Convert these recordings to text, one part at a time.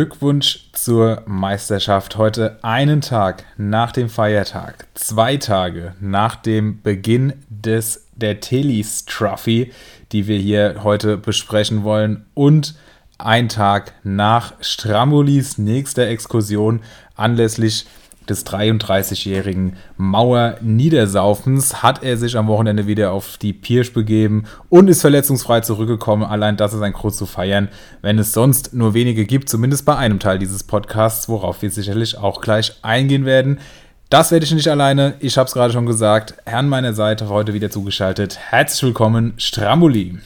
Glückwunsch zur Meisterschaft. Heute einen Tag nach dem Feiertag, zwei Tage nach dem Beginn des der Telis Trophy, die wir hier heute besprechen wollen und ein Tag nach Strambolis nächster Exkursion anlässlich des 33-jährigen Mauer-Niedersaufens hat er sich am Wochenende wieder auf die Pirsch begeben und ist verletzungsfrei zurückgekommen. Allein das ist ein Grund zu feiern, wenn es sonst nur wenige gibt, zumindest bei einem Teil dieses Podcasts, worauf wir sicherlich auch gleich eingehen werden. Das werde ich nicht alleine. Ich habe es gerade schon gesagt. Herrn meiner Seite heute wieder zugeschaltet. Herzlich willkommen, Stramboli.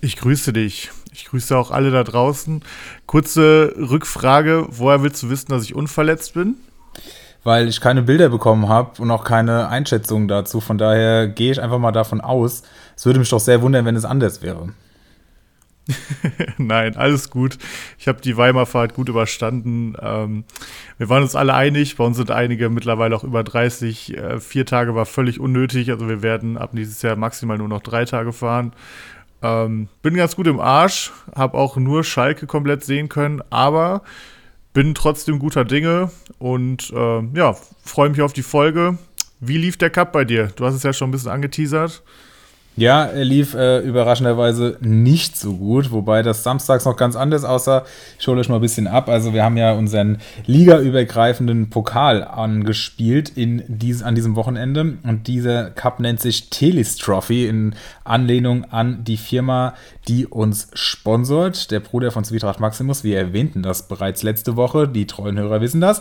Ich grüße dich. Ich grüße auch alle da draußen. Kurze Rückfrage: Woher willst du wissen, dass ich unverletzt bin? Weil ich keine Bilder bekommen habe und auch keine Einschätzungen dazu. Von daher gehe ich einfach mal davon aus. Es würde mich doch sehr wundern, wenn es anders wäre. Nein, alles gut. Ich habe die Weimar-Fahrt gut überstanden. Ähm, wir waren uns alle einig. Bei uns sind einige mittlerweile auch über 30. Äh, vier Tage war völlig unnötig. Also wir werden ab nächstes Jahr maximal nur noch drei Tage fahren. Ähm, bin ganz gut im Arsch, habe auch nur Schalke komplett sehen können, aber bin trotzdem guter Dinge und äh, ja, freue mich auf die Folge. Wie lief der Cup bei dir? Du hast es ja schon ein bisschen angeteasert. Ja, er lief äh, überraschenderweise nicht so gut, wobei das samstags noch ganz anders aussah. Ich hole euch mal ein bisschen ab. Also wir haben ja unseren ligaübergreifenden Pokal angespielt in dies, an diesem Wochenende und dieser Cup nennt sich Telis Trophy in Anlehnung an die Firma, die uns sponsort. Der Bruder von Zwietracht Maximus, wir erwähnten das bereits letzte Woche, die treuen Hörer wissen das,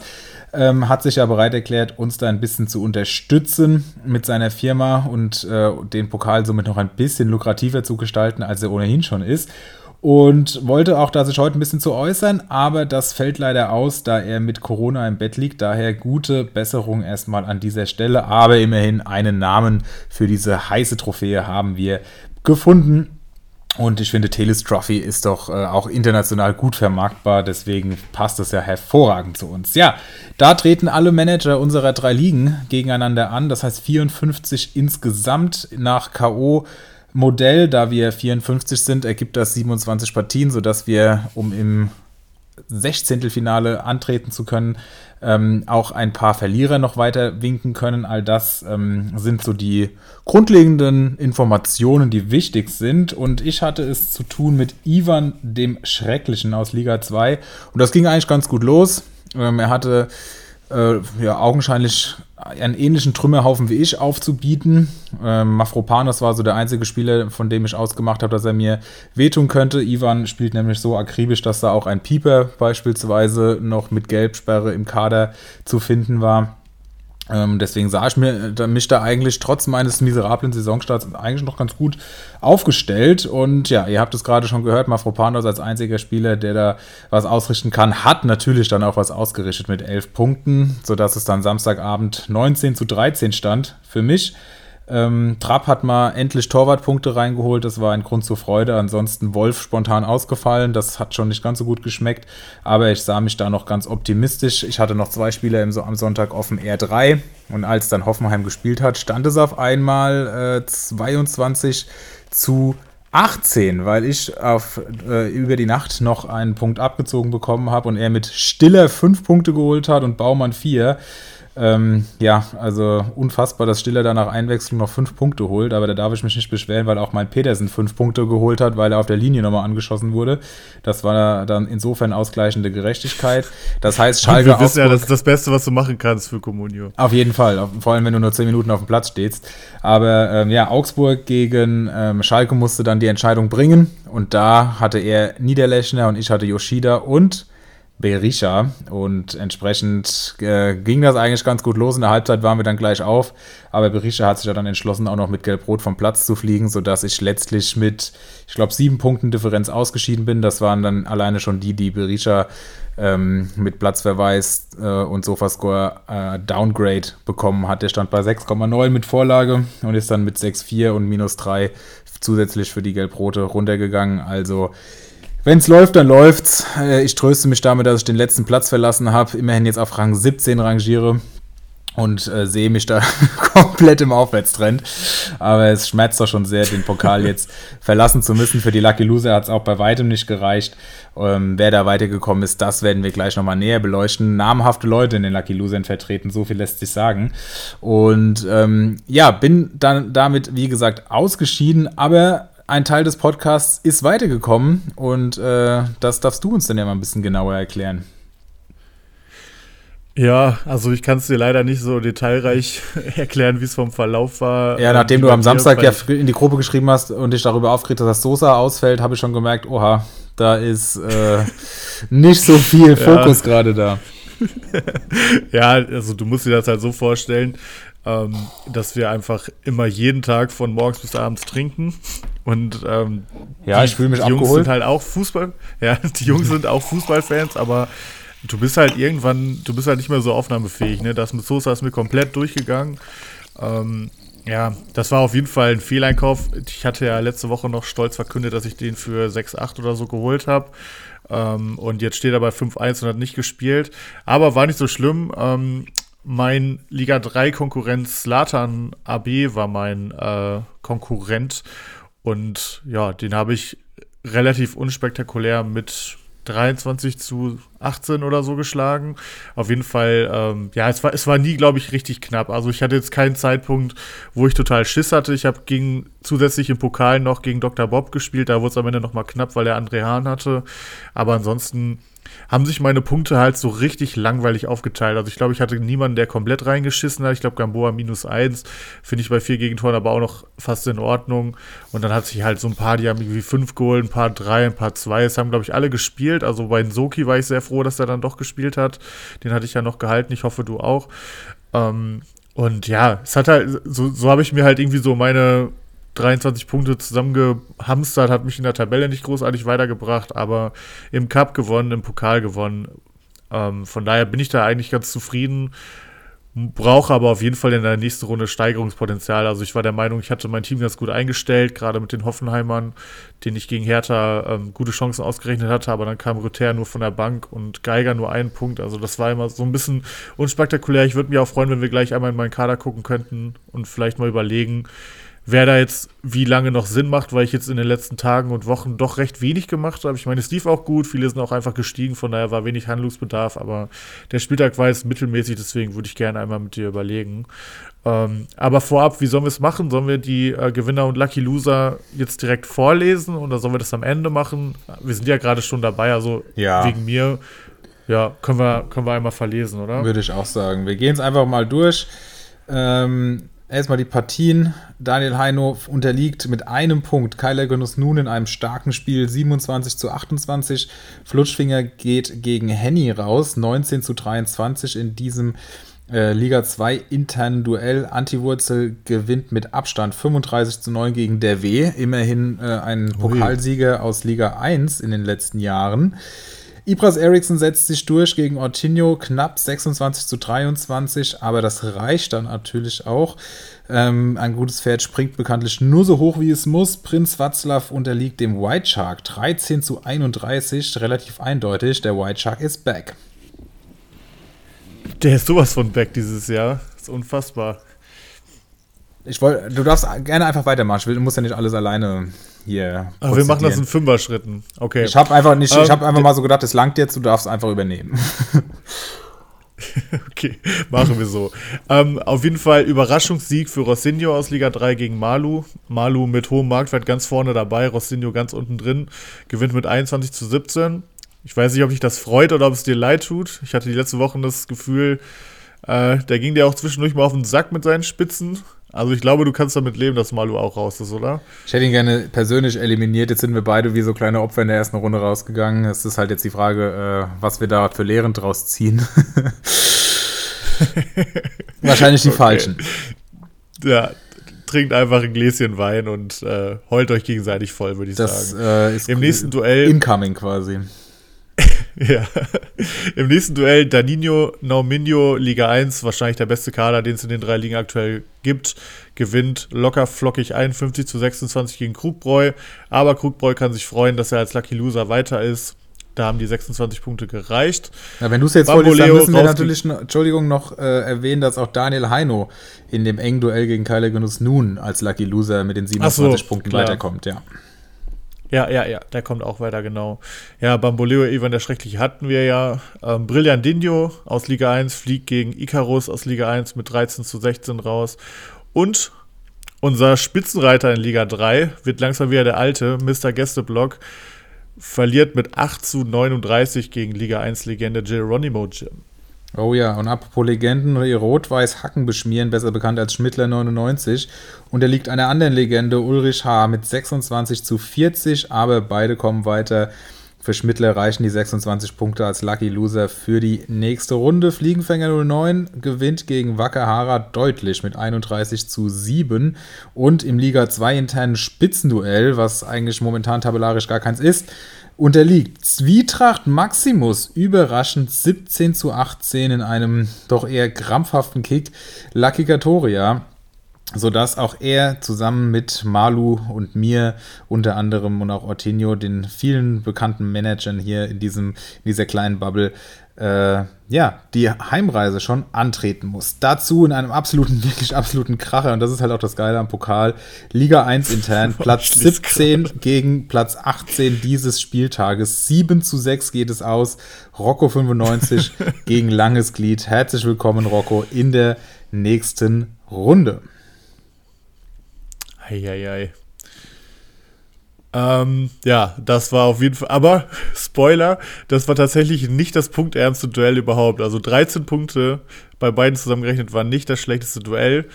ähm, hat sich ja bereit erklärt, uns da ein bisschen zu unterstützen mit seiner Firma und äh, den Pokal somit noch ein bisschen lukrativer zu gestalten, als er ohnehin schon ist. Und wollte auch da sich heute ein bisschen zu äußern, aber das fällt leider aus, da er mit Corona im Bett liegt. Daher gute Besserung erstmal an dieser Stelle. Aber immerhin einen Namen für diese heiße Trophäe haben wir gefunden. Und ich finde, Teles Trophy ist doch äh, auch international gut vermarktbar, deswegen passt das ja hervorragend zu uns. Ja, da treten alle Manager unserer drei Ligen gegeneinander an, das heißt 54 insgesamt nach K.O. Modell, da wir 54 sind, ergibt das 27 Partien, sodass wir, um im 16. Finale antreten zu können, ähm, auch ein paar Verlierer noch weiter winken können. All das ähm, sind so die grundlegenden Informationen, die wichtig sind. Und ich hatte es zu tun mit Ivan dem Schrecklichen aus Liga 2. Und das ging eigentlich ganz gut los. Ähm, er hatte äh, ja, augenscheinlich einen ähnlichen Trümmerhaufen wie ich aufzubieten. Ähm, Mafropanos war so der einzige Spieler, von dem ich ausgemacht habe, dass er mir wehtun könnte. Ivan spielt nämlich so akribisch, dass da auch ein Pieper beispielsweise noch mit Gelbsperre im Kader zu finden war. Ähm, deswegen sah ich mir, da, mich da eigentlich trotz meines miserablen Saisonstarts eigentlich noch ganz gut aufgestellt. Und ja, ihr habt es gerade schon gehört, Mafropanos als einziger Spieler, der da was ausrichten kann, hat natürlich dann auch was ausgerichtet mit elf Punkten, sodass es dann Samstagabend 19 zu 13 stand für mich. Ähm, Trapp hat mal endlich Torwartpunkte reingeholt, das war ein Grund zur Freude. Ansonsten Wolf spontan ausgefallen, das hat schon nicht ganz so gut geschmeckt, aber ich sah mich da noch ganz optimistisch. Ich hatte noch zwei Spieler im, am Sonntag offen R3 und als dann Hoffenheim gespielt hat, stand es auf einmal äh, 22 zu 18, weil ich auf, äh, über die Nacht noch einen Punkt abgezogen bekommen habe und er mit Stiller fünf Punkte geholt hat und Baumann vier. Ähm, ja, also unfassbar, dass Stiller da nach Einwechslung noch fünf Punkte holt, aber da darf ich mich nicht beschweren, weil auch mein Petersen fünf Punkte geholt hat, weil er auf der Linie nochmal angeschossen wurde. Das war dann insofern ausgleichende Gerechtigkeit. Das heißt, Schalke. Wir wissen ja, das ist das Beste, was du machen kannst für Comunio. Auf jeden Fall, vor allem wenn du nur zehn Minuten auf dem Platz stehst. Aber ähm, ja, Augsburg gegen ähm, Schalke musste dann die Entscheidung bringen und da hatte er Niederlechner und ich hatte Yoshida und Berisha. Und entsprechend äh, ging das eigentlich ganz gut los. In der Halbzeit waren wir dann gleich auf. Aber Berisha hat sich ja dann entschlossen, auch noch mit Gelb-Rot vom Platz zu fliegen, sodass ich letztlich mit, ich glaube, sieben Punkten Differenz ausgeschieden bin. Das waren dann alleine schon die, die Berisha ähm, mit Platzverweis äh, und Sofascore äh, Downgrade bekommen hat. Der stand bei 6,9 mit Vorlage und ist dann mit 6,4 und minus 3 zusätzlich für die Gelb-Rote runtergegangen. Also wenn es läuft, dann läuft's. Äh, ich tröste mich damit, dass ich den letzten Platz verlassen habe. Immerhin jetzt auf Rang 17 rangiere. und äh, sehe mich da komplett im Aufwärtstrend. Aber es schmerzt doch schon sehr, den Pokal jetzt verlassen zu müssen. Für die Lucky Loser hat es auch bei weitem nicht gereicht. Ähm, wer da weitergekommen ist, das werden wir gleich nochmal näher beleuchten. Namhafte Leute in den Lucky Losern vertreten, so viel lässt sich sagen. Und ähm, ja, bin dann damit, wie gesagt, ausgeschieden, aber ein Teil des Podcasts ist weitergekommen und äh, das darfst du uns dann ja mal ein bisschen genauer erklären. Ja, also ich kann es dir leider nicht so detailreich erklären, wie es vom Verlauf war. Ja, nachdem du am Samstag ja in die Gruppe geschrieben hast und dich darüber aufgeregt hast, dass Sosa ausfällt, habe ich schon gemerkt, oha, da ist äh, nicht so viel Fokus ja. gerade da. ja, also du musst dir das halt so vorstellen, ähm, dass wir einfach immer jeden Tag von morgens bis abends trinken und ähm, ja, ich fühle mich die abgeholt. Jungs sind halt auch Fußball, ja, die Jungs sind auch Fußballfans, aber du bist halt irgendwann, du bist halt nicht mehr so aufnahmefähig, ne? Das mit Sosa ist mir komplett durchgegangen. Ähm, ja, das war auf jeden Fall ein Fehleinkauf. Ich hatte ja letzte Woche noch stolz verkündet, dass ich den für 6,8 oder so geholt habe. Ähm, und jetzt steht er bei 5-1 und hat nicht gespielt. Aber war nicht so schlimm. Ähm, mein Liga 3 Konkurrent Slatan AB war mein äh, Konkurrent. Und ja, den habe ich relativ unspektakulär mit 23 zu 18 oder so geschlagen. Auf jeden Fall, ähm, ja, es war, es war nie, glaube ich, richtig knapp. Also ich hatte jetzt keinen Zeitpunkt, wo ich total Schiss hatte. Ich habe gegen zusätzlich im Pokal noch gegen Dr. Bob gespielt. Da wurde es am Ende noch mal knapp, weil er André Hahn hatte. Aber ansonsten haben sich meine Punkte halt so richtig langweilig aufgeteilt. Also ich glaube, ich hatte niemanden, der komplett reingeschissen hat. Ich glaube, Gamboa minus eins finde ich bei vier Gegentoren aber auch noch fast in Ordnung. Und dann hat sich halt so ein paar, die haben irgendwie fünf geholt, ein paar drei, ein paar zwei. Es haben, glaube ich, alle gespielt. Also bei Soki war ich sehr froh, dass er dann doch gespielt hat. Den hatte ich ja noch gehalten. Ich hoffe, du auch. Ähm, und ja, es hat halt, so, so habe ich mir halt irgendwie so meine 23 Punkte zusammengehamstert, hat mich in der Tabelle nicht großartig weitergebracht, aber im Cup gewonnen, im Pokal gewonnen. Ähm, von daher bin ich da eigentlich ganz zufrieden. Brauche aber auf jeden Fall in der nächsten Runde Steigerungspotenzial. Also ich war der Meinung, ich hatte mein Team ganz gut eingestellt, gerade mit den Hoffenheimern, den ich gegen Hertha ähm, gute Chancen ausgerechnet hatte, aber dann kam Rüther nur von der Bank und Geiger nur einen Punkt. Also das war immer so ein bisschen unspektakulär. Ich würde mich auch freuen, wenn wir gleich einmal in meinen Kader gucken könnten und vielleicht mal überlegen, wer da jetzt wie lange noch Sinn macht, weil ich jetzt in den letzten Tagen und Wochen doch recht wenig gemacht habe. Ich meine, es lief auch gut, viele sind auch einfach gestiegen, von daher war wenig Handlungsbedarf, aber der Spieltag war jetzt mittelmäßig, deswegen würde ich gerne einmal mit dir überlegen. Ähm, aber vorab, wie sollen wir es machen? Sollen wir die äh, Gewinner und Lucky Loser jetzt direkt vorlesen oder sollen wir das am Ende machen? Wir sind ja gerade schon dabei, also ja. wegen mir. Ja, können wir, können wir einmal verlesen, oder? Würde ich auch sagen. Wir gehen es einfach mal durch. Ähm, Erstmal die Partien. Daniel Heino unterliegt mit einem Punkt. Kyler Genuss nun in einem starken Spiel 27 zu 28. Flutschfinger geht gegen Henny raus, 19 zu 23 in diesem äh, Liga 2 internen Duell. Antiwurzel gewinnt mit Abstand 35 zu 9 gegen der W. Immerhin äh, ein Pokalsieger aus Liga 1 in den letzten Jahren. Ibras Eriksson setzt sich durch gegen Ortinho, knapp 26 zu 23, aber das reicht dann natürlich auch. Ähm, ein gutes Pferd springt bekanntlich nur so hoch, wie es muss. Prinz Watzlaw unterliegt dem White Shark 13 zu 31, relativ eindeutig. Der White Shark ist back. Der ist sowas von back dieses Jahr. Das ist unfassbar. Ich wollte, du darfst gerne einfach weitermachen. Du musst ja nicht alles alleine hier. Aber wir machen das in Fünfer-Schritten. Okay. Ich habe einfach nicht, ich habe ähm, einfach mal so gedacht, es langt jetzt, du darfst einfach übernehmen. okay, machen wir so. ähm, auf jeden Fall Überraschungssieg für Rossinho aus Liga 3 gegen Malu. Malu mit hohem Marktwert ganz vorne dabei, Rossinho ganz unten drin, gewinnt mit 21 zu 17. Ich weiß nicht, ob dich das freut oder ob es dir leid tut. Ich hatte die letzten Wochen das Gefühl, äh, da ging der auch zwischendurch mal auf den Sack mit seinen Spitzen. Also ich glaube, du kannst damit leben, dass Malu auch raus ist, oder? Ich hätte ihn gerne persönlich eliminiert. Jetzt sind wir beide wie so kleine Opfer in der ersten Runde rausgegangen. Es ist halt jetzt die Frage, äh, was wir da für Lehren draus ziehen. Wahrscheinlich die okay. falschen. Ja, trinkt einfach ein Gläschen Wein und äh, heult euch gegenseitig voll, würde ich das, sagen. Äh, ist Im nächsten Duell. Incoming quasi. Ja. Im nächsten Duell Danino Nauminho, Liga 1, wahrscheinlich der beste Kader, den es in den drei Ligen aktuell gibt, gewinnt locker flockig 51 zu 26 gegen Krugbräu. Aber Krugbräu kann sich freuen, dass er als Lucky Loser weiter ist. Da haben die 26 Punkte gereicht. Ja, wenn du es jetzt vorliest, dann müssen wir natürlich, Entschuldigung, noch äh, erwähnen, dass auch Daniel Heino in dem engen Duell gegen Kyler Genuss nun als Lucky Loser mit den 27 so, Punkten klar. weiterkommt, ja. Ja, ja, ja, der kommt auch weiter, genau. Ja, Bamboleo Ivan der Schreckliche hatten wir ja. Ähm, Brillandinho aus Liga 1 fliegt gegen Icarus aus Liga 1 mit 13 zu 16 raus. Und unser Spitzenreiter in Liga 3 wird langsam wieder der alte, Mr. Gästeblock, verliert mit 8 zu 39 gegen Liga 1 Legende Geronimo Jim. Oh ja, und apropos Legenden, Rot-Weiß Hacken beschmieren, besser bekannt als Schmittler 99. Und er liegt einer anderen Legende, Ulrich H. mit 26 zu 40, aber beide kommen weiter. Für Schmittler reichen die 26 Punkte als Lucky Loser für die nächste Runde. Fliegenfänger 09 gewinnt gegen Wakahara deutlich mit 31 zu 7. Und im Liga 2 internen Spitzenduell, was eigentlich momentan tabellarisch gar keins ist, unterliegt Zwietracht Maximus überraschend 17 zu 18 in einem doch eher krampfhaften Kick Lucky Gatoria, sodass auch er zusammen mit Malu und mir unter anderem und auch Ortinho, den vielen bekannten Managern hier in, diesem, in dieser kleinen Bubble, äh, ja, die Heimreise schon antreten muss. Dazu in einem absoluten, wirklich absoluten Kracher, und das ist halt auch das Geile am Pokal, Liga 1 intern, Platz 17 gegen Platz 18 dieses Spieltages. 7 zu 6 geht es aus. Rocco 95 gegen Langes Glied. Herzlich willkommen, Rocco, in der nächsten Runde. Eieiei. Ei, ei. Ähm, ja, das war auf jeden Fall, aber Spoiler, das war tatsächlich nicht das punktärmste Duell überhaupt. Also 13 Punkte bei beiden zusammengerechnet war nicht das schlechteste Duell.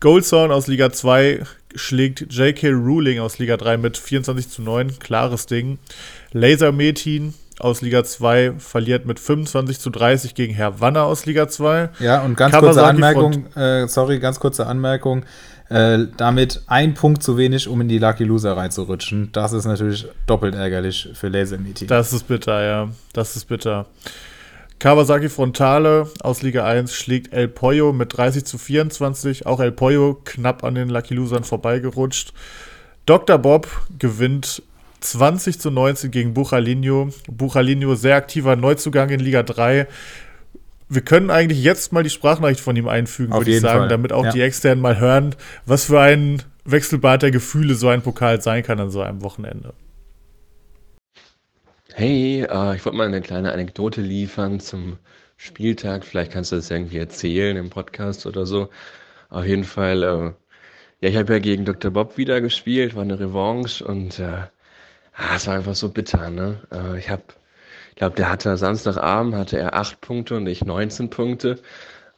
Goldsorn aus Liga 2 schlägt J.K. Ruling aus Liga 3 mit 24 zu 9, klares Ding. Laser Metin aus Liga 2 verliert mit 25 zu 30 gegen Herr Wanner aus Liga 2. Ja, und ganz Kawasaki kurze Anmerkung, äh, sorry, ganz kurze Anmerkung. Äh, damit ein Punkt zu wenig, um in die Lucky Loser reinzurutschen. Das ist natürlich doppelt ärgerlich für Laser Meeting. Das ist bitter, ja. Das ist bitter. Kawasaki Frontale aus Liga 1 schlägt El Pollo mit 30 zu 24. Auch El Pollo knapp an den Lucky Losern vorbeigerutscht. Dr. Bob gewinnt 20 zu 19 gegen Buchalinho. Buchalinho sehr aktiver Neuzugang in Liga 3 wir können eigentlich jetzt mal die Sprachnachricht von ihm einfügen, würde ich sagen, Fall. damit auch ja. die Externen mal hören, was für ein Wechselbad der Gefühle so ein Pokal sein kann an so einem Wochenende. Hey, äh, ich wollte mal eine kleine Anekdote liefern zum Spieltag. Vielleicht kannst du das irgendwie erzählen im Podcast oder so. Auf jeden Fall, äh, ja, ich habe ja gegen Dr. Bob wieder gespielt, war eine Revanche und äh, ah, es war einfach so bitter, ne? Äh, ich habe ich glaube, der hatte Samstagabend hatte er acht Punkte und ich 19 Punkte.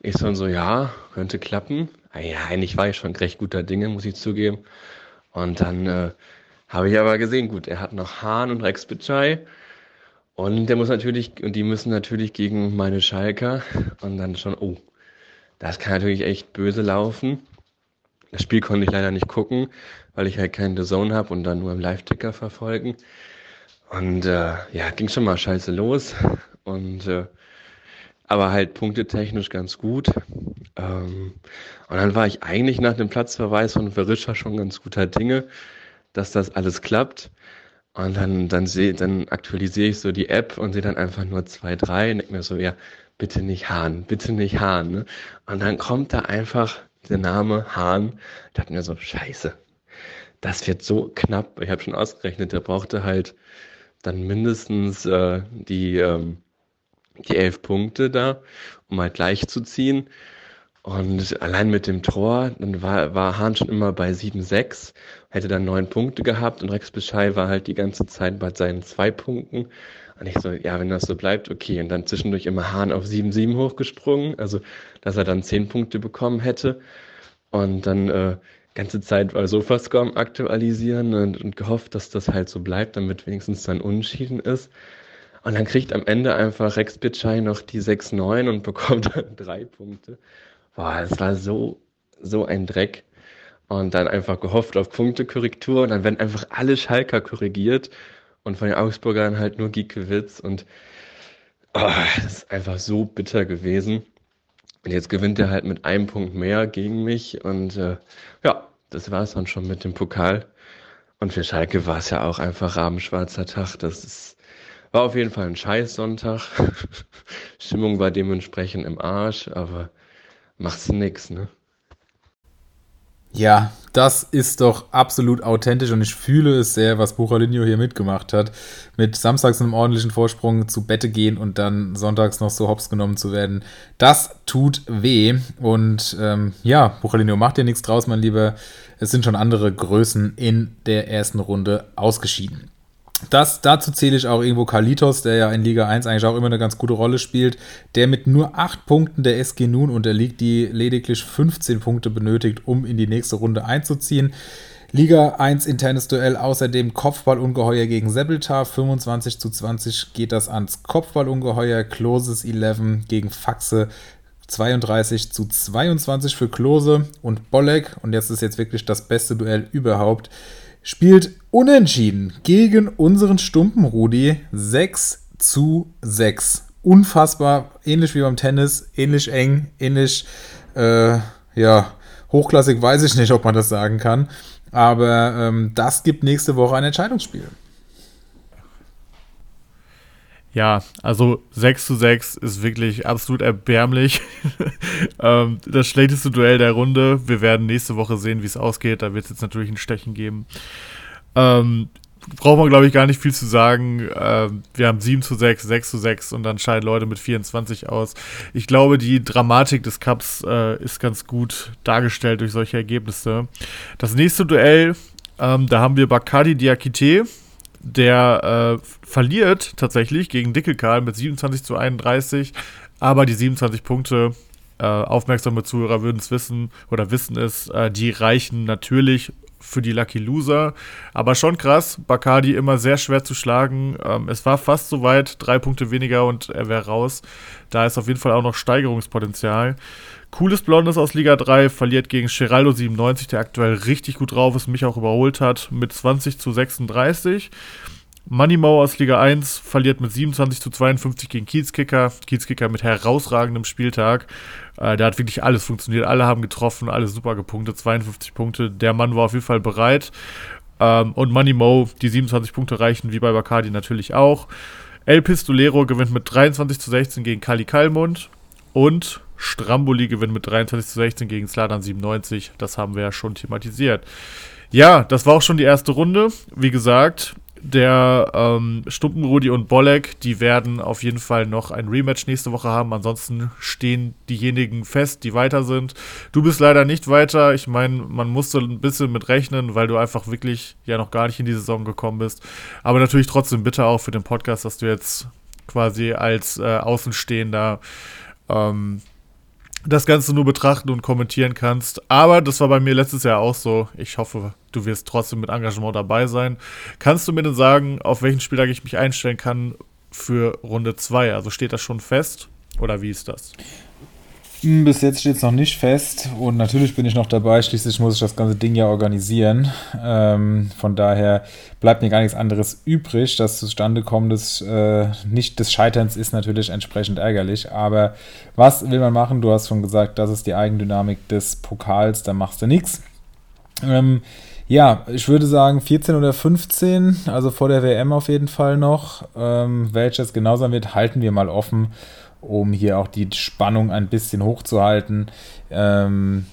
Ich so, so ja, könnte klappen. Ah ja, eigentlich war ich schon recht guter Dinge, muss ich zugeben. Und dann äh, habe ich aber gesehen, gut, er hat noch Hahn und Rex Bitschei. Und der muss natürlich, und die müssen natürlich gegen meine Schalker. Und dann schon, oh, das kann natürlich echt böse laufen. Das Spiel konnte ich leider nicht gucken, weil ich halt keinen The Zone habe und dann nur im Live-Ticker verfolgen. Und äh, ja, ging schon mal scheiße los. Und äh, aber halt punktetechnisch ganz gut. Ähm, und dann war ich eigentlich nach dem Platzverweis von Verischer schon ganz guter Dinge, dass das alles klappt. Und dann, dann, dann aktualisiere ich so die App und sehe dann einfach nur 2, 3 und denke mir so, ja, bitte nicht Hahn, bitte nicht Hahn. Ne? Und dann kommt da einfach der Name Hahn. Ich dachte mir so, scheiße, das wird so knapp. Ich habe schon ausgerechnet, der brauchte halt dann mindestens äh, die, ähm, die elf Punkte da, um halt gleich zu ziehen. Und allein mit dem Tor, dann war, war Hahn schon immer bei 7-6, hätte dann neun Punkte gehabt und Rex Bescheid war halt die ganze Zeit bei seinen zwei Punkten. Und ich so, ja, wenn das so bleibt, okay. Und dann zwischendurch immer Hahn auf 7-7 hochgesprungen, also dass er dann zehn Punkte bekommen hätte. Und dann äh, ganze Zeit bei Sofascore aktualisieren und, und, gehofft, dass das halt so bleibt, damit wenigstens dann Unschieden ist. Und dann kriegt am Ende einfach Rex Bitschei noch die 6-9 und bekommt dann drei Punkte. Boah, es war so, so ein Dreck. Und dann einfach gehofft auf Punktekorrektur und dann werden einfach alle Schalker korrigiert und von den Augsburgern halt nur Giekewitz und oh, das ist einfach so bitter gewesen. Und jetzt gewinnt er halt mit einem Punkt mehr gegen mich und äh, ja, das war es dann schon mit dem Pokal. Und für Schalke war es ja auch einfach rabenschwarzer Tag. Das ist, war auf jeden Fall ein Scheiß-Sonntag. Stimmung war dementsprechend im Arsch, aber machst du nix, ne? Ja, das ist doch absolut authentisch und ich fühle es sehr, was Buchalinho hier mitgemacht hat. Mit samstags einem ordentlichen Vorsprung zu Bette gehen und dann sonntags noch so hops genommen zu werden. Das tut weh. Und ähm, ja, Buchalinho, macht dir nichts draus, mein Lieber. Es sind schon andere Größen in der ersten Runde ausgeschieden. Das, dazu zähle ich auch irgendwo Kalitos, der ja in Liga 1 eigentlich auch immer eine ganz gute Rolle spielt, der mit nur 8 Punkten der SG Nun unterliegt, die lediglich 15 Punkte benötigt, um in die nächste Runde einzuziehen. Liga 1 internes Duell, außerdem Kopfballungeheuer gegen Sebeltar. 25 zu 20 geht das ans Kopfballungeheuer. Kloses 11 gegen Faxe. 32 zu 22 für Klose und Bolek. Und jetzt ist jetzt wirklich das beste Duell überhaupt spielt unentschieden gegen unseren Stumpen Rudi 6 zu 6. Unfassbar, ähnlich wie beim Tennis, ähnlich eng, ähnlich, äh, ja, hochklassig weiß ich nicht, ob man das sagen kann. Aber ähm, das gibt nächste Woche ein Entscheidungsspiel. Ja, also 6 zu 6 ist wirklich absolut erbärmlich. ähm, das schlechteste Duell der Runde. Wir werden nächste Woche sehen, wie es ausgeht. Da wird es jetzt natürlich ein Stechen geben. Ähm, braucht man, glaube ich, gar nicht viel zu sagen. Ähm, wir haben 7 zu 6, 6 zu 6 und dann scheiden Leute mit 24 aus. Ich glaube, die Dramatik des Cups äh, ist ganz gut dargestellt durch solche Ergebnisse. Das nächste Duell, ähm, da haben wir Bacardi Diakite der äh, verliert tatsächlich gegen Dickelkarl mit 27 zu 31, aber die 27 Punkte, äh, aufmerksame Zuhörer würden es wissen oder wissen es, äh, die reichen natürlich für die Lucky Loser. Aber schon krass, Bacardi immer sehr schwer zu schlagen. Ähm, es war fast so weit, drei Punkte weniger und er wäre raus. Da ist auf jeden Fall auch noch Steigerungspotenzial. Cooles Blondes aus Liga 3 verliert gegen Geraldo 97, der aktuell richtig gut drauf ist, mich auch überholt hat, mit 20 zu 36. Moneymau aus Liga 1 verliert mit 27 zu 52 gegen Kiezkicker. Kiezkicker mit herausragendem Spieltag. Äh, der hat wirklich alles funktioniert. Alle haben getroffen, alle super gepunktet. 52 Punkte. Der Mann war auf jeden Fall bereit. Ähm, und Moneymau, die 27 Punkte reichen, wie bei Bacardi natürlich auch. El Pistolero gewinnt mit 23 zu 16 gegen Kali Kalmund. Und Stramboli gewinnt mit 23 zu 16 gegen Sladan 97. Das haben wir ja schon thematisiert. Ja, das war auch schon die erste Runde. Wie gesagt, der ähm, Stumpenrudi und Bolek, die werden auf jeden Fall noch ein Rematch nächste Woche haben. Ansonsten stehen diejenigen fest, die weiter sind. Du bist leider nicht weiter. Ich meine, man musste ein bisschen mit rechnen, weil du einfach wirklich ja noch gar nicht in die Saison gekommen bist. Aber natürlich trotzdem bitte auch für den Podcast, dass du jetzt quasi als äh, Außenstehender ähm, das Ganze nur betrachten und kommentieren kannst. Aber das war bei mir letztes Jahr auch so. Ich hoffe, du wirst trotzdem mit Engagement dabei sein. Kannst du mir denn sagen, auf welchen Spieltag ich mich einstellen kann für Runde 2? Also steht das schon fest oder wie ist das? Hm, bis jetzt steht es noch nicht fest und natürlich bin ich noch dabei. Schließlich muss ich das ganze Ding ja organisieren. Ähm, von daher bleibt mir gar nichts anderes übrig. Das Zustandekommen des, äh, nicht des Scheiterns ist natürlich entsprechend ärgerlich. Aber was will man machen? Du hast schon gesagt, das ist die Eigendynamik des Pokals. Da machst du nichts. Ähm, ja, ich würde sagen 14 oder 15, also vor der WM auf jeden Fall noch. Ähm, welches genau sein wird, halten wir mal offen um hier auch die Spannung ein bisschen hochzuhalten. Ähm,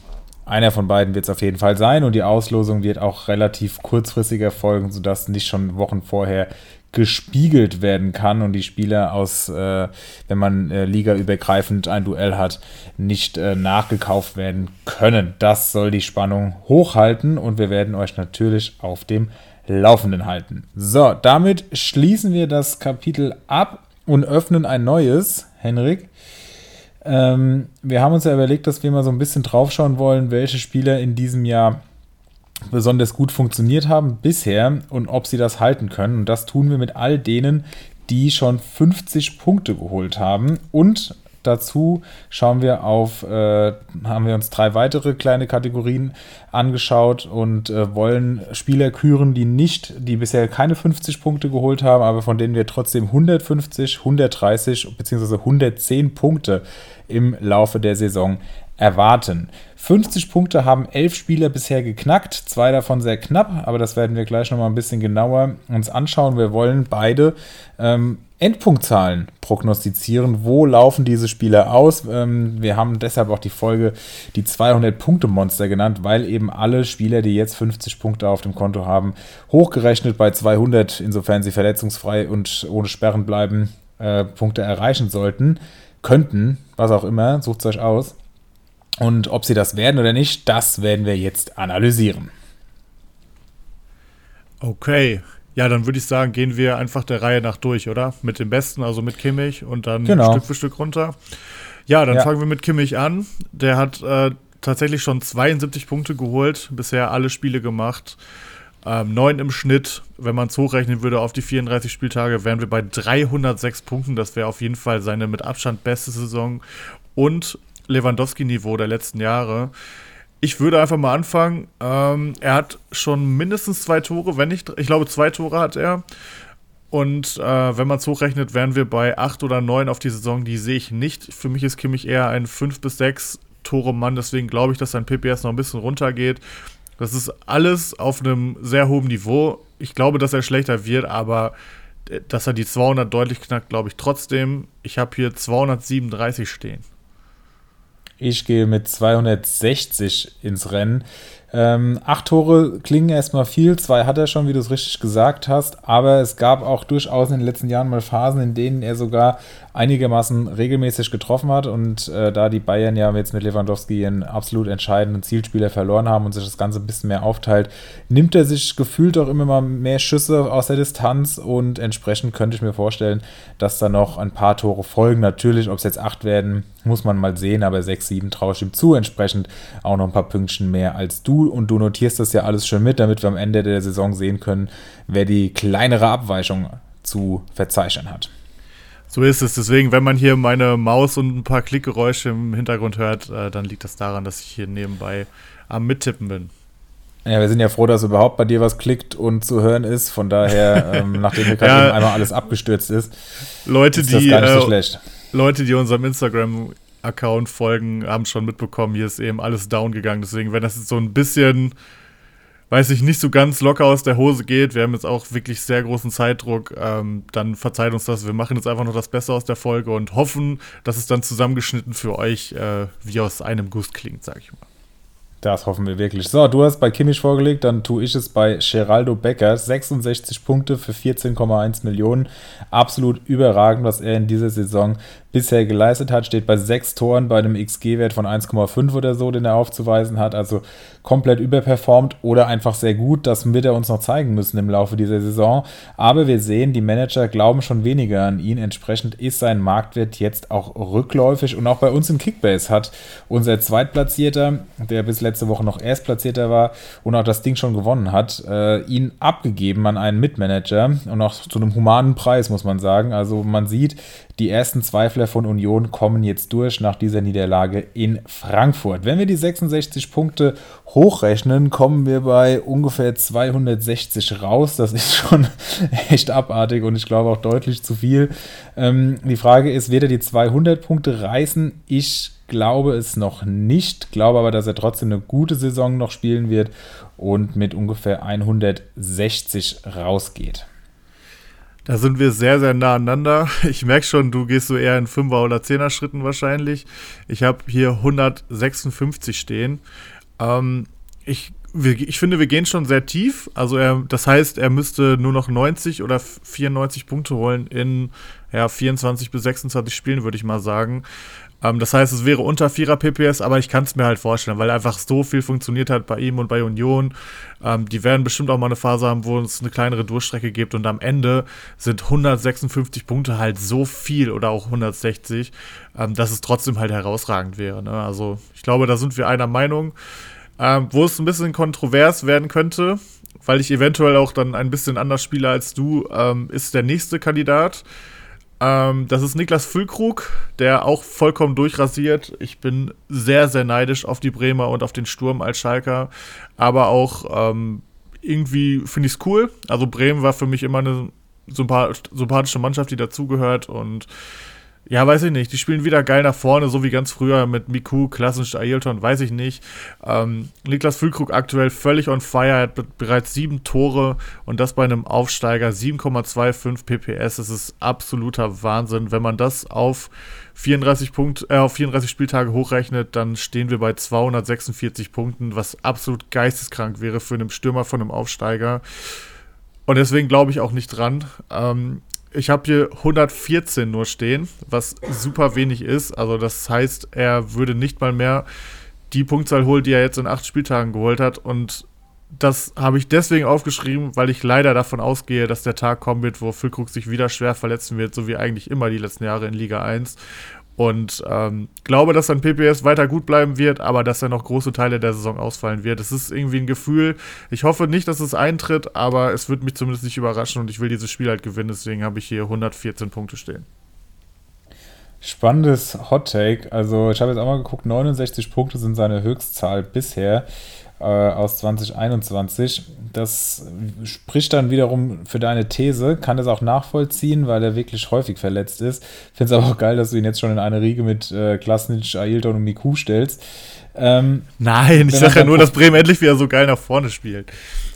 einer von beiden wird es auf jeden Fall sein und die Auslosung wird auch relativ kurzfristig erfolgen, sodass nicht schon Wochen vorher gespiegelt werden kann und die Spieler aus, äh, wenn man äh, ligaübergreifend ein Duell hat, nicht äh, nachgekauft werden können. Das soll die Spannung hochhalten und wir werden euch natürlich auf dem Laufenden halten. So, damit schließen wir das Kapitel ab und öffnen ein neues. Henrik. Ähm, wir haben uns ja überlegt, dass wir mal so ein bisschen draufschauen wollen, welche Spieler in diesem Jahr besonders gut funktioniert haben bisher und ob sie das halten können. Und das tun wir mit all denen, die schon 50 Punkte geholt haben und dazu schauen wir auf, äh, haben wir uns drei weitere kleine Kategorien angeschaut und äh, wollen Spieler küren, die nicht, die bisher keine 50 Punkte geholt haben, aber von denen wir trotzdem 150, 130 bzw. 110 Punkte im Laufe der Saison erwarten. 50 Punkte haben elf Spieler bisher geknackt, zwei davon sehr knapp, aber das werden wir gleich nochmal ein bisschen genauer uns anschauen. Wir wollen beide ähm, Endpunktzahlen prognostizieren. Wo laufen diese Spiele aus? Ähm, wir haben deshalb auch die Folge die 200-Punkte-Monster genannt, weil eben alle Spieler, die jetzt 50 Punkte auf dem Konto haben, hochgerechnet bei 200, insofern sie verletzungsfrei und ohne Sperren bleiben, äh, Punkte erreichen sollten, könnten, was auch immer, sucht es euch aus. Und ob sie das werden oder nicht, das werden wir jetzt analysieren. Okay, ja, dann würde ich sagen, gehen wir einfach der Reihe nach durch, oder? Mit dem Besten, also mit Kimmich und dann genau. Stück für Stück runter. Ja, dann ja. fangen wir mit Kimmich an. Der hat äh, tatsächlich schon 72 Punkte geholt, bisher alle Spiele gemacht. Ähm, neun im Schnitt. Wenn man es hochrechnen würde auf die 34 Spieltage, wären wir bei 306 Punkten. Das wäre auf jeden Fall seine mit Abstand beste Saison und Lewandowski-Niveau der letzten Jahre. Ich würde einfach mal anfangen. Ähm, er hat schon mindestens zwei Tore, wenn nicht, ich glaube, zwei Tore hat er. Und äh, wenn man es hochrechnet, wären wir bei acht oder neun auf die Saison. Die sehe ich nicht. Für mich ist Kimmich eher ein fünf bis sechs Tore Mann. Deswegen glaube ich, dass sein PPS noch ein bisschen runtergeht. Das ist alles auf einem sehr hohen Niveau. Ich glaube, dass er schlechter wird, aber äh, dass er die 200 deutlich knackt, glaube ich trotzdem. Ich habe hier 237 stehen. Ich gehe mit 260 ins Rennen. Ähm, acht Tore klingen erstmal viel, zwei hat er schon, wie du es richtig gesagt hast, aber es gab auch durchaus in den letzten Jahren mal Phasen, in denen er sogar einigermaßen regelmäßig getroffen hat und äh, da die Bayern ja jetzt mit Lewandowski einen absolut entscheidenden Zielspieler verloren haben und sich das Ganze ein bisschen mehr aufteilt, nimmt er sich gefühlt auch immer mal mehr Schüsse aus der Distanz und entsprechend könnte ich mir vorstellen, dass da noch ein paar Tore folgen. Natürlich, ob es jetzt acht werden, muss man mal sehen, aber sechs, sieben traue ich ihm zu, entsprechend auch noch ein paar Pünktchen mehr als du und du notierst das ja alles schon mit, damit wir am Ende der Saison sehen können, wer die kleinere Abweichung zu verzeichnen hat. So ist es. Deswegen, wenn man hier meine Maus und ein paar Klickgeräusche im Hintergrund hört, äh, dann liegt das daran, dass ich hier nebenbei am Mittippen bin. Ja, wir sind ja froh, dass überhaupt bei dir was klickt und zu hören ist. Von daher, ähm, nachdem hier gerade ja, einmal alles abgestürzt ist, Leute, ist das die, gar nicht so äh, schlecht. Leute, die unserem Instagram Account folgen, haben schon mitbekommen, hier ist eben alles down gegangen. Deswegen, wenn das jetzt so ein bisschen, weiß ich, nicht so ganz locker aus der Hose geht, wir haben jetzt auch wirklich sehr großen Zeitdruck, ähm, dann verzeiht uns das. Wir machen jetzt einfach noch das Beste aus der Folge und hoffen, dass es dann zusammengeschnitten für euch äh, wie aus einem Guss klingt, sag ich mal. Das hoffen wir wirklich. So, du hast bei Kimmich vorgelegt, dann tue ich es bei Geraldo Becker. 66 Punkte für 14,1 Millionen. Absolut überragend, was er in dieser Saison bisher geleistet hat, steht bei sechs Toren bei einem XG-Wert von 1,5 oder so, den er aufzuweisen hat. Also komplett überperformt oder einfach sehr gut. Das wird er uns noch zeigen müssen im Laufe dieser Saison. Aber wir sehen, die Manager glauben schon weniger an ihn. Entsprechend ist sein Marktwert jetzt auch rückläufig. Und auch bei uns im Kickbase hat unser Zweitplatzierter, der bis letzte Woche noch Erstplatzierter war und auch das Ding schon gewonnen hat, äh, ihn abgegeben an einen Mitmanager und auch zu einem humanen Preis, muss man sagen. Also man sieht, die ersten Zweifler von Union kommen jetzt durch nach dieser Niederlage in Frankfurt. Wenn wir die 66 Punkte hochrechnen, kommen wir bei ungefähr 260 raus. Das ist schon echt abartig und ich glaube auch deutlich zu viel. Ähm, die Frage ist, wird er die 200 Punkte reißen? Ich glaube es noch nicht, glaube aber, dass er trotzdem eine gute Saison noch spielen wird und mit ungefähr 160 rausgeht. Da sind wir sehr, sehr nah aneinander. Ich merke schon, du gehst so eher in 5er oder 10er Schritten wahrscheinlich. Ich habe hier 156 stehen. Ähm, ich, ich finde, wir gehen schon sehr tief. Also er, das heißt, er müsste nur noch 90 oder 94 Punkte holen in ja, 24 bis 26 Spielen, würde ich mal sagen. Ähm, das heißt, es wäre unter 4er PPS, aber ich kann es mir halt vorstellen, weil einfach so viel funktioniert hat bei ihm und bei Union. Ähm, die werden bestimmt auch mal eine Phase haben, wo es eine kleinere Durchstrecke gibt und am Ende sind 156 Punkte halt so viel oder auch 160, ähm, dass es trotzdem halt herausragend wäre. Ne? Also ich glaube, da sind wir einer Meinung. Ähm, wo es ein bisschen kontrovers werden könnte, weil ich eventuell auch dann ein bisschen anders spiele als du, ähm, ist der nächste Kandidat. Ähm, das ist Niklas Füllkrug, der auch vollkommen durchrasiert. Ich bin sehr, sehr neidisch auf die Bremer und auf den Sturm als Schalker. Aber auch ähm, irgendwie finde ich es cool. Also Bremen war für mich immer eine sympathische Mannschaft, die dazugehört. Und ja, weiß ich nicht. Die spielen wieder geil nach vorne, so wie ganz früher mit Miku, klassisch Ailton, weiß ich nicht. Ähm, Niklas Füllkrug aktuell völlig on fire, hat bereits sieben Tore und das bei einem Aufsteiger, 7,25 PPS. Das ist absoluter Wahnsinn. Wenn man das auf 34, Punkt, äh, auf 34 Spieltage hochrechnet, dann stehen wir bei 246 Punkten, was absolut geisteskrank wäre für einen Stürmer von einem Aufsteiger. Und deswegen glaube ich auch nicht dran. Ähm, ich habe hier 114 nur stehen, was super wenig ist. Also das heißt, er würde nicht mal mehr die Punktzahl holen, die er jetzt in acht Spieltagen geholt hat. Und das habe ich deswegen aufgeschrieben, weil ich leider davon ausgehe, dass der Tag kommen wird, wo Füllkrug sich wieder schwer verletzen wird, so wie eigentlich immer die letzten Jahre in Liga 1. Und ähm, glaube, dass sein PPS weiter gut bleiben wird, aber dass er noch große Teile der Saison ausfallen wird. Es ist irgendwie ein Gefühl. Ich hoffe nicht, dass es eintritt, aber es wird mich zumindest nicht überraschen und ich will dieses Spiel halt gewinnen. Deswegen habe ich hier 114 Punkte stehen. Spannendes Hot Take. Also, ich habe jetzt auch mal geguckt, 69 Punkte sind seine Höchstzahl bisher äh, aus 2021. Das spricht dann wiederum für deine These, kann das auch nachvollziehen, weil er wirklich häufig verletzt ist. Finde es aber auch geil, dass du ihn jetzt schon in eine Riege mit äh, Klasnic, Ailton und Miku stellst. Ähm, Nein, ich sage ja nur, dass Bremen endlich wieder so geil nach vorne spielt.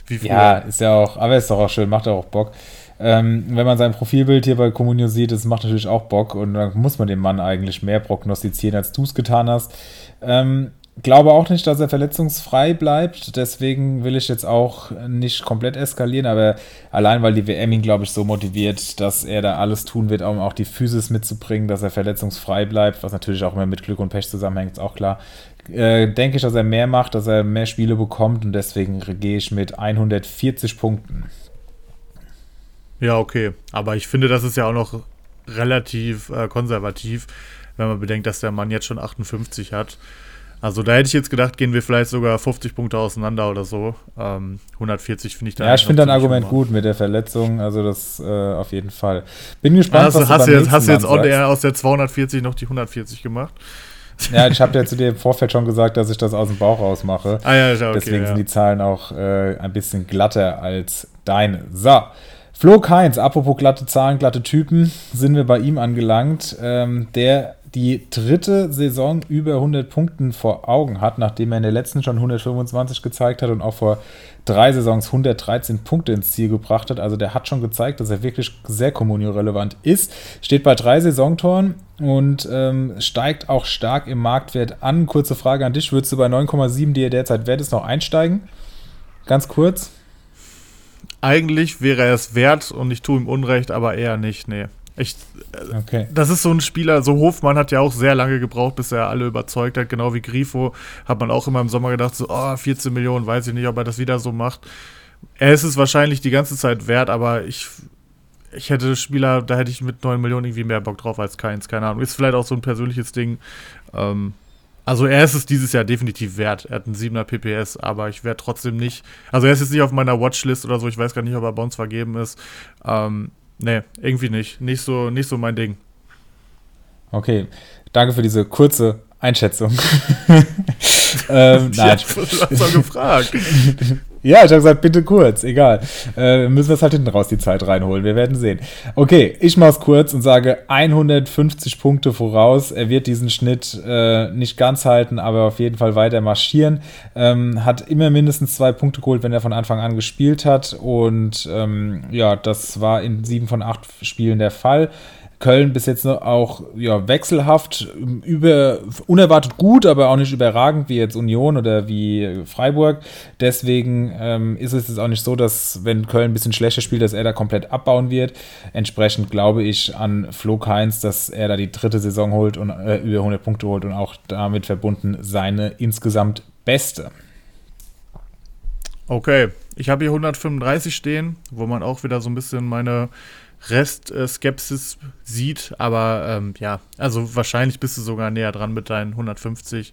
ja, ist ja auch, aber ist doch auch schön, macht auch Bock. Ähm, wenn man sein Profilbild hier bei Communio sieht, das macht natürlich auch Bock und dann muss man dem Mann eigentlich mehr prognostizieren, als du es getan hast. Ähm, glaube auch nicht, dass er verletzungsfrei bleibt. Deswegen will ich jetzt auch nicht komplett eskalieren, aber allein weil die WM ihn, glaube ich, so motiviert, dass er da alles tun wird, um auch die Physis mitzubringen, dass er verletzungsfrei bleibt, was natürlich auch immer mit Glück und Pech zusammenhängt, ist auch klar. Äh, denke ich, dass er mehr macht, dass er mehr Spiele bekommt und deswegen gehe ich mit 140 Punkten. Ja, okay. Aber ich finde, das ist ja auch noch relativ äh, konservativ, wenn man bedenkt, dass der Mann jetzt schon 58 hat. Also da hätte ich jetzt gedacht, gehen wir vielleicht sogar 50 Punkte auseinander oder so. Ähm, 140 finde ich da. Ja, ich finde dein Argument gut mit der Verletzung. Also das äh, auf jeden Fall. Bin gespannt, also, was hast du jetzt, hast du jetzt aus der 240 noch die 140 gemacht? Ja, ich habe ja zu dir im Vorfeld schon gesagt, dass ich das aus dem Bauch raus mache. Ah, ja, okay, Deswegen ja. sind die Zahlen auch äh, ein bisschen glatter als deine. So. Flo Keins, apropos glatte Zahlen, glatte Typen, sind wir bei ihm angelangt. Ähm, der die dritte Saison über 100 Punkten vor Augen hat, nachdem er in der letzten schon 125 gezeigt hat und auch vor drei Saisons 113 Punkte ins Ziel gebracht hat. Also der hat schon gezeigt, dass er wirklich sehr kommunio-relevant ist. Steht bei drei Saisontoren und ähm, steigt auch stark im Marktwert an. Kurze Frage an dich, würdest du bei 9,7, die er derzeit wert ist, noch einsteigen? Ganz kurz. Eigentlich wäre er es wert und ich tue ihm Unrecht, aber eher nicht, nee. Ich, okay. Das ist so ein Spieler, so Hofmann hat ja auch sehr lange gebraucht, bis er alle überzeugt hat, genau wie Grifo. Hat man auch immer im Sommer gedacht, so, oh, 14 Millionen, weiß ich nicht, ob er das wieder so macht. Er ist es wahrscheinlich die ganze Zeit wert, aber ich, ich hätte Spieler, da hätte ich mit 9 Millionen irgendwie mehr Bock drauf als keins, keine Ahnung. Ist vielleicht auch so ein persönliches Ding. Ähm, also er ist es dieses Jahr definitiv wert. Er hat einen 7er PPS, aber ich werde trotzdem nicht. Also er ist jetzt nicht auf meiner Watchlist oder so, ich weiß gar nicht, ob er bei uns vergeben ist. Ähm, Nee, irgendwie nicht. Nicht so, nicht so mein Ding. Okay, danke für diese kurze Einschätzung. ähm, nein. doch gefragt. Ja, ich habe gesagt, bitte kurz, egal. Äh, müssen wir es halt hinten raus die Zeit reinholen. Wir werden sehen. Okay, ich mache es kurz und sage 150 Punkte voraus. Er wird diesen Schnitt äh, nicht ganz halten, aber auf jeden Fall weiter marschieren. Ähm, hat immer mindestens zwei Punkte geholt, wenn er von Anfang an gespielt hat. Und ähm, ja, das war in sieben von acht Spielen der Fall. Köln bis jetzt auch ja, wechselhaft, über, unerwartet gut, aber auch nicht überragend wie jetzt Union oder wie Freiburg. Deswegen ähm, ist es jetzt auch nicht so, dass wenn Köln ein bisschen schlechter spielt, dass er da komplett abbauen wird. Entsprechend glaube ich an Flo Keins, dass er da die dritte Saison holt und äh, über 100 Punkte holt und auch damit verbunden seine insgesamt beste. Okay, ich habe hier 135 stehen, wo man auch wieder so ein bisschen meine Rest-Skepsis äh, sieht. Aber ähm, ja, also wahrscheinlich bist du sogar näher dran mit deinen 150.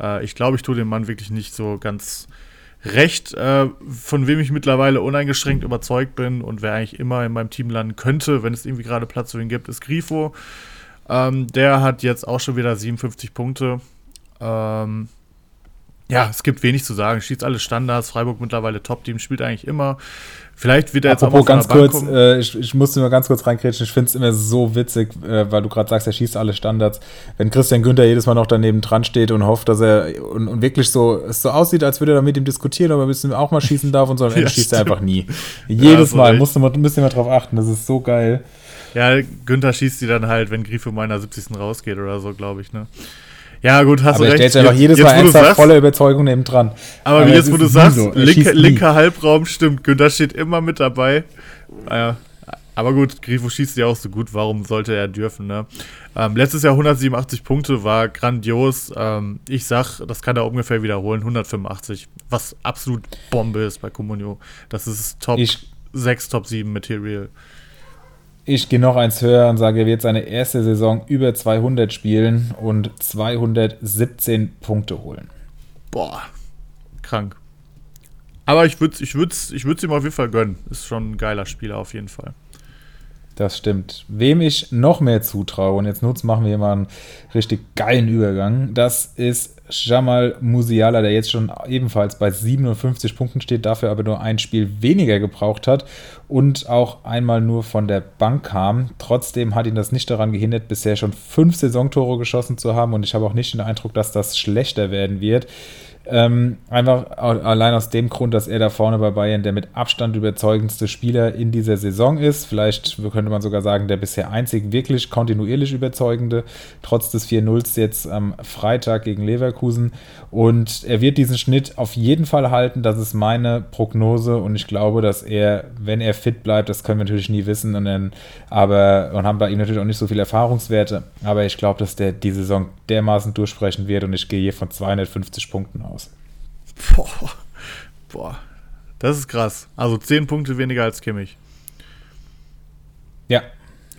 Äh, ich glaube, ich tue dem Mann wirklich nicht so ganz recht, äh, von wem ich mittlerweile uneingeschränkt überzeugt bin und wer eigentlich immer in meinem Team landen könnte, wenn es irgendwie gerade Platz für ihn gibt, ist Grifo. Ähm, der hat jetzt auch schon wieder 57 Punkte. Ähm, ja, es gibt wenig zu sagen. Schießt alle Standards. Freiburg mittlerweile Top-Team, spielt eigentlich immer. Vielleicht wird er jetzt Apropos auch mal ganz kurz, äh, ich, ich musste nur ganz kurz reingrätschen. Ich finde es immer so witzig, äh, weil du gerade sagst, er schießt alle Standards. Wenn Christian Günther jedes Mal noch daneben dran steht und hofft, dass er und, und wirklich so, es so aussieht, als würde er mit ihm diskutieren, ob er ein bisschen auch mal schießen darf und so, am Ende ja, schießt er einfach nie. Jedes ja, Mal, musst du mal, müsst ihr mal drauf achten, das ist so geil. Ja, Günther schießt die dann halt, wenn Grifo meiner 70. rausgeht oder so, glaube ich, ne? Ja, gut, hast aber du recht. Aber stellt einfach jedes Mal ernsthaft voller Überzeugung neben dran. Aber, aber wie jetzt, wo du sagst, so. linker, linker Halbraum stimmt. Günther steht immer mit dabei. Naja, aber gut, Grifo schießt ja auch so gut. Warum sollte er dürfen, ne? Ähm, letztes Jahr 187 Punkte, war grandios. Ähm, ich sag, das kann er ungefähr wiederholen. 185, was absolut Bombe ist bei Comunio. Das ist Top ich, 6, Top 7 Material. Ich gehe noch eins höher und sage, er wird seine erste Saison über 200 spielen und 217 Punkte holen. Boah, krank. Aber ich würde es ich würd's, ich würd's ihm auf jeden Fall gönnen. Ist schon ein geiler Spieler auf jeden Fall. Das stimmt. Wem ich noch mehr zutraue, und jetzt nutzt, machen wir hier mal einen richtig geilen Übergang, das ist Jamal Musiala, der jetzt schon ebenfalls bei 57 Punkten steht, dafür aber nur ein Spiel weniger gebraucht hat und auch einmal nur von der Bank kam. Trotzdem hat ihn das nicht daran gehindert, bisher schon fünf Saisontore geschossen zu haben und ich habe auch nicht den Eindruck, dass das schlechter werden wird. Ähm, einfach allein aus dem Grund, dass er da vorne bei Bayern der mit Abstand überzeugendste Spieler in dieser Saison ist. Vielleicht könnte man sogar sagen, der bisher einzig wirklich kontinuierlich überzeugende, trotz des 4-0s jetzt am Freitag gegen Leverkusen. Und er wird diesen Schnitt auf jeden Fall halten. Das ist meine Prognose. Und ich glaube, dass er, wenn er fit bleibt, das können wir natürlich nie wissen. Und dann, aber, und haben bei ihm natürlich auch nicht so viele Erfahrungswerte. Aber ich glaube, dass der die Saison dermaßen durchsprechen wird. Und ich gehe hier von 250 Punkten aus. Boah. Boah. Das ist krass. Also 10 Punkte weniger als Kimmich. Ja.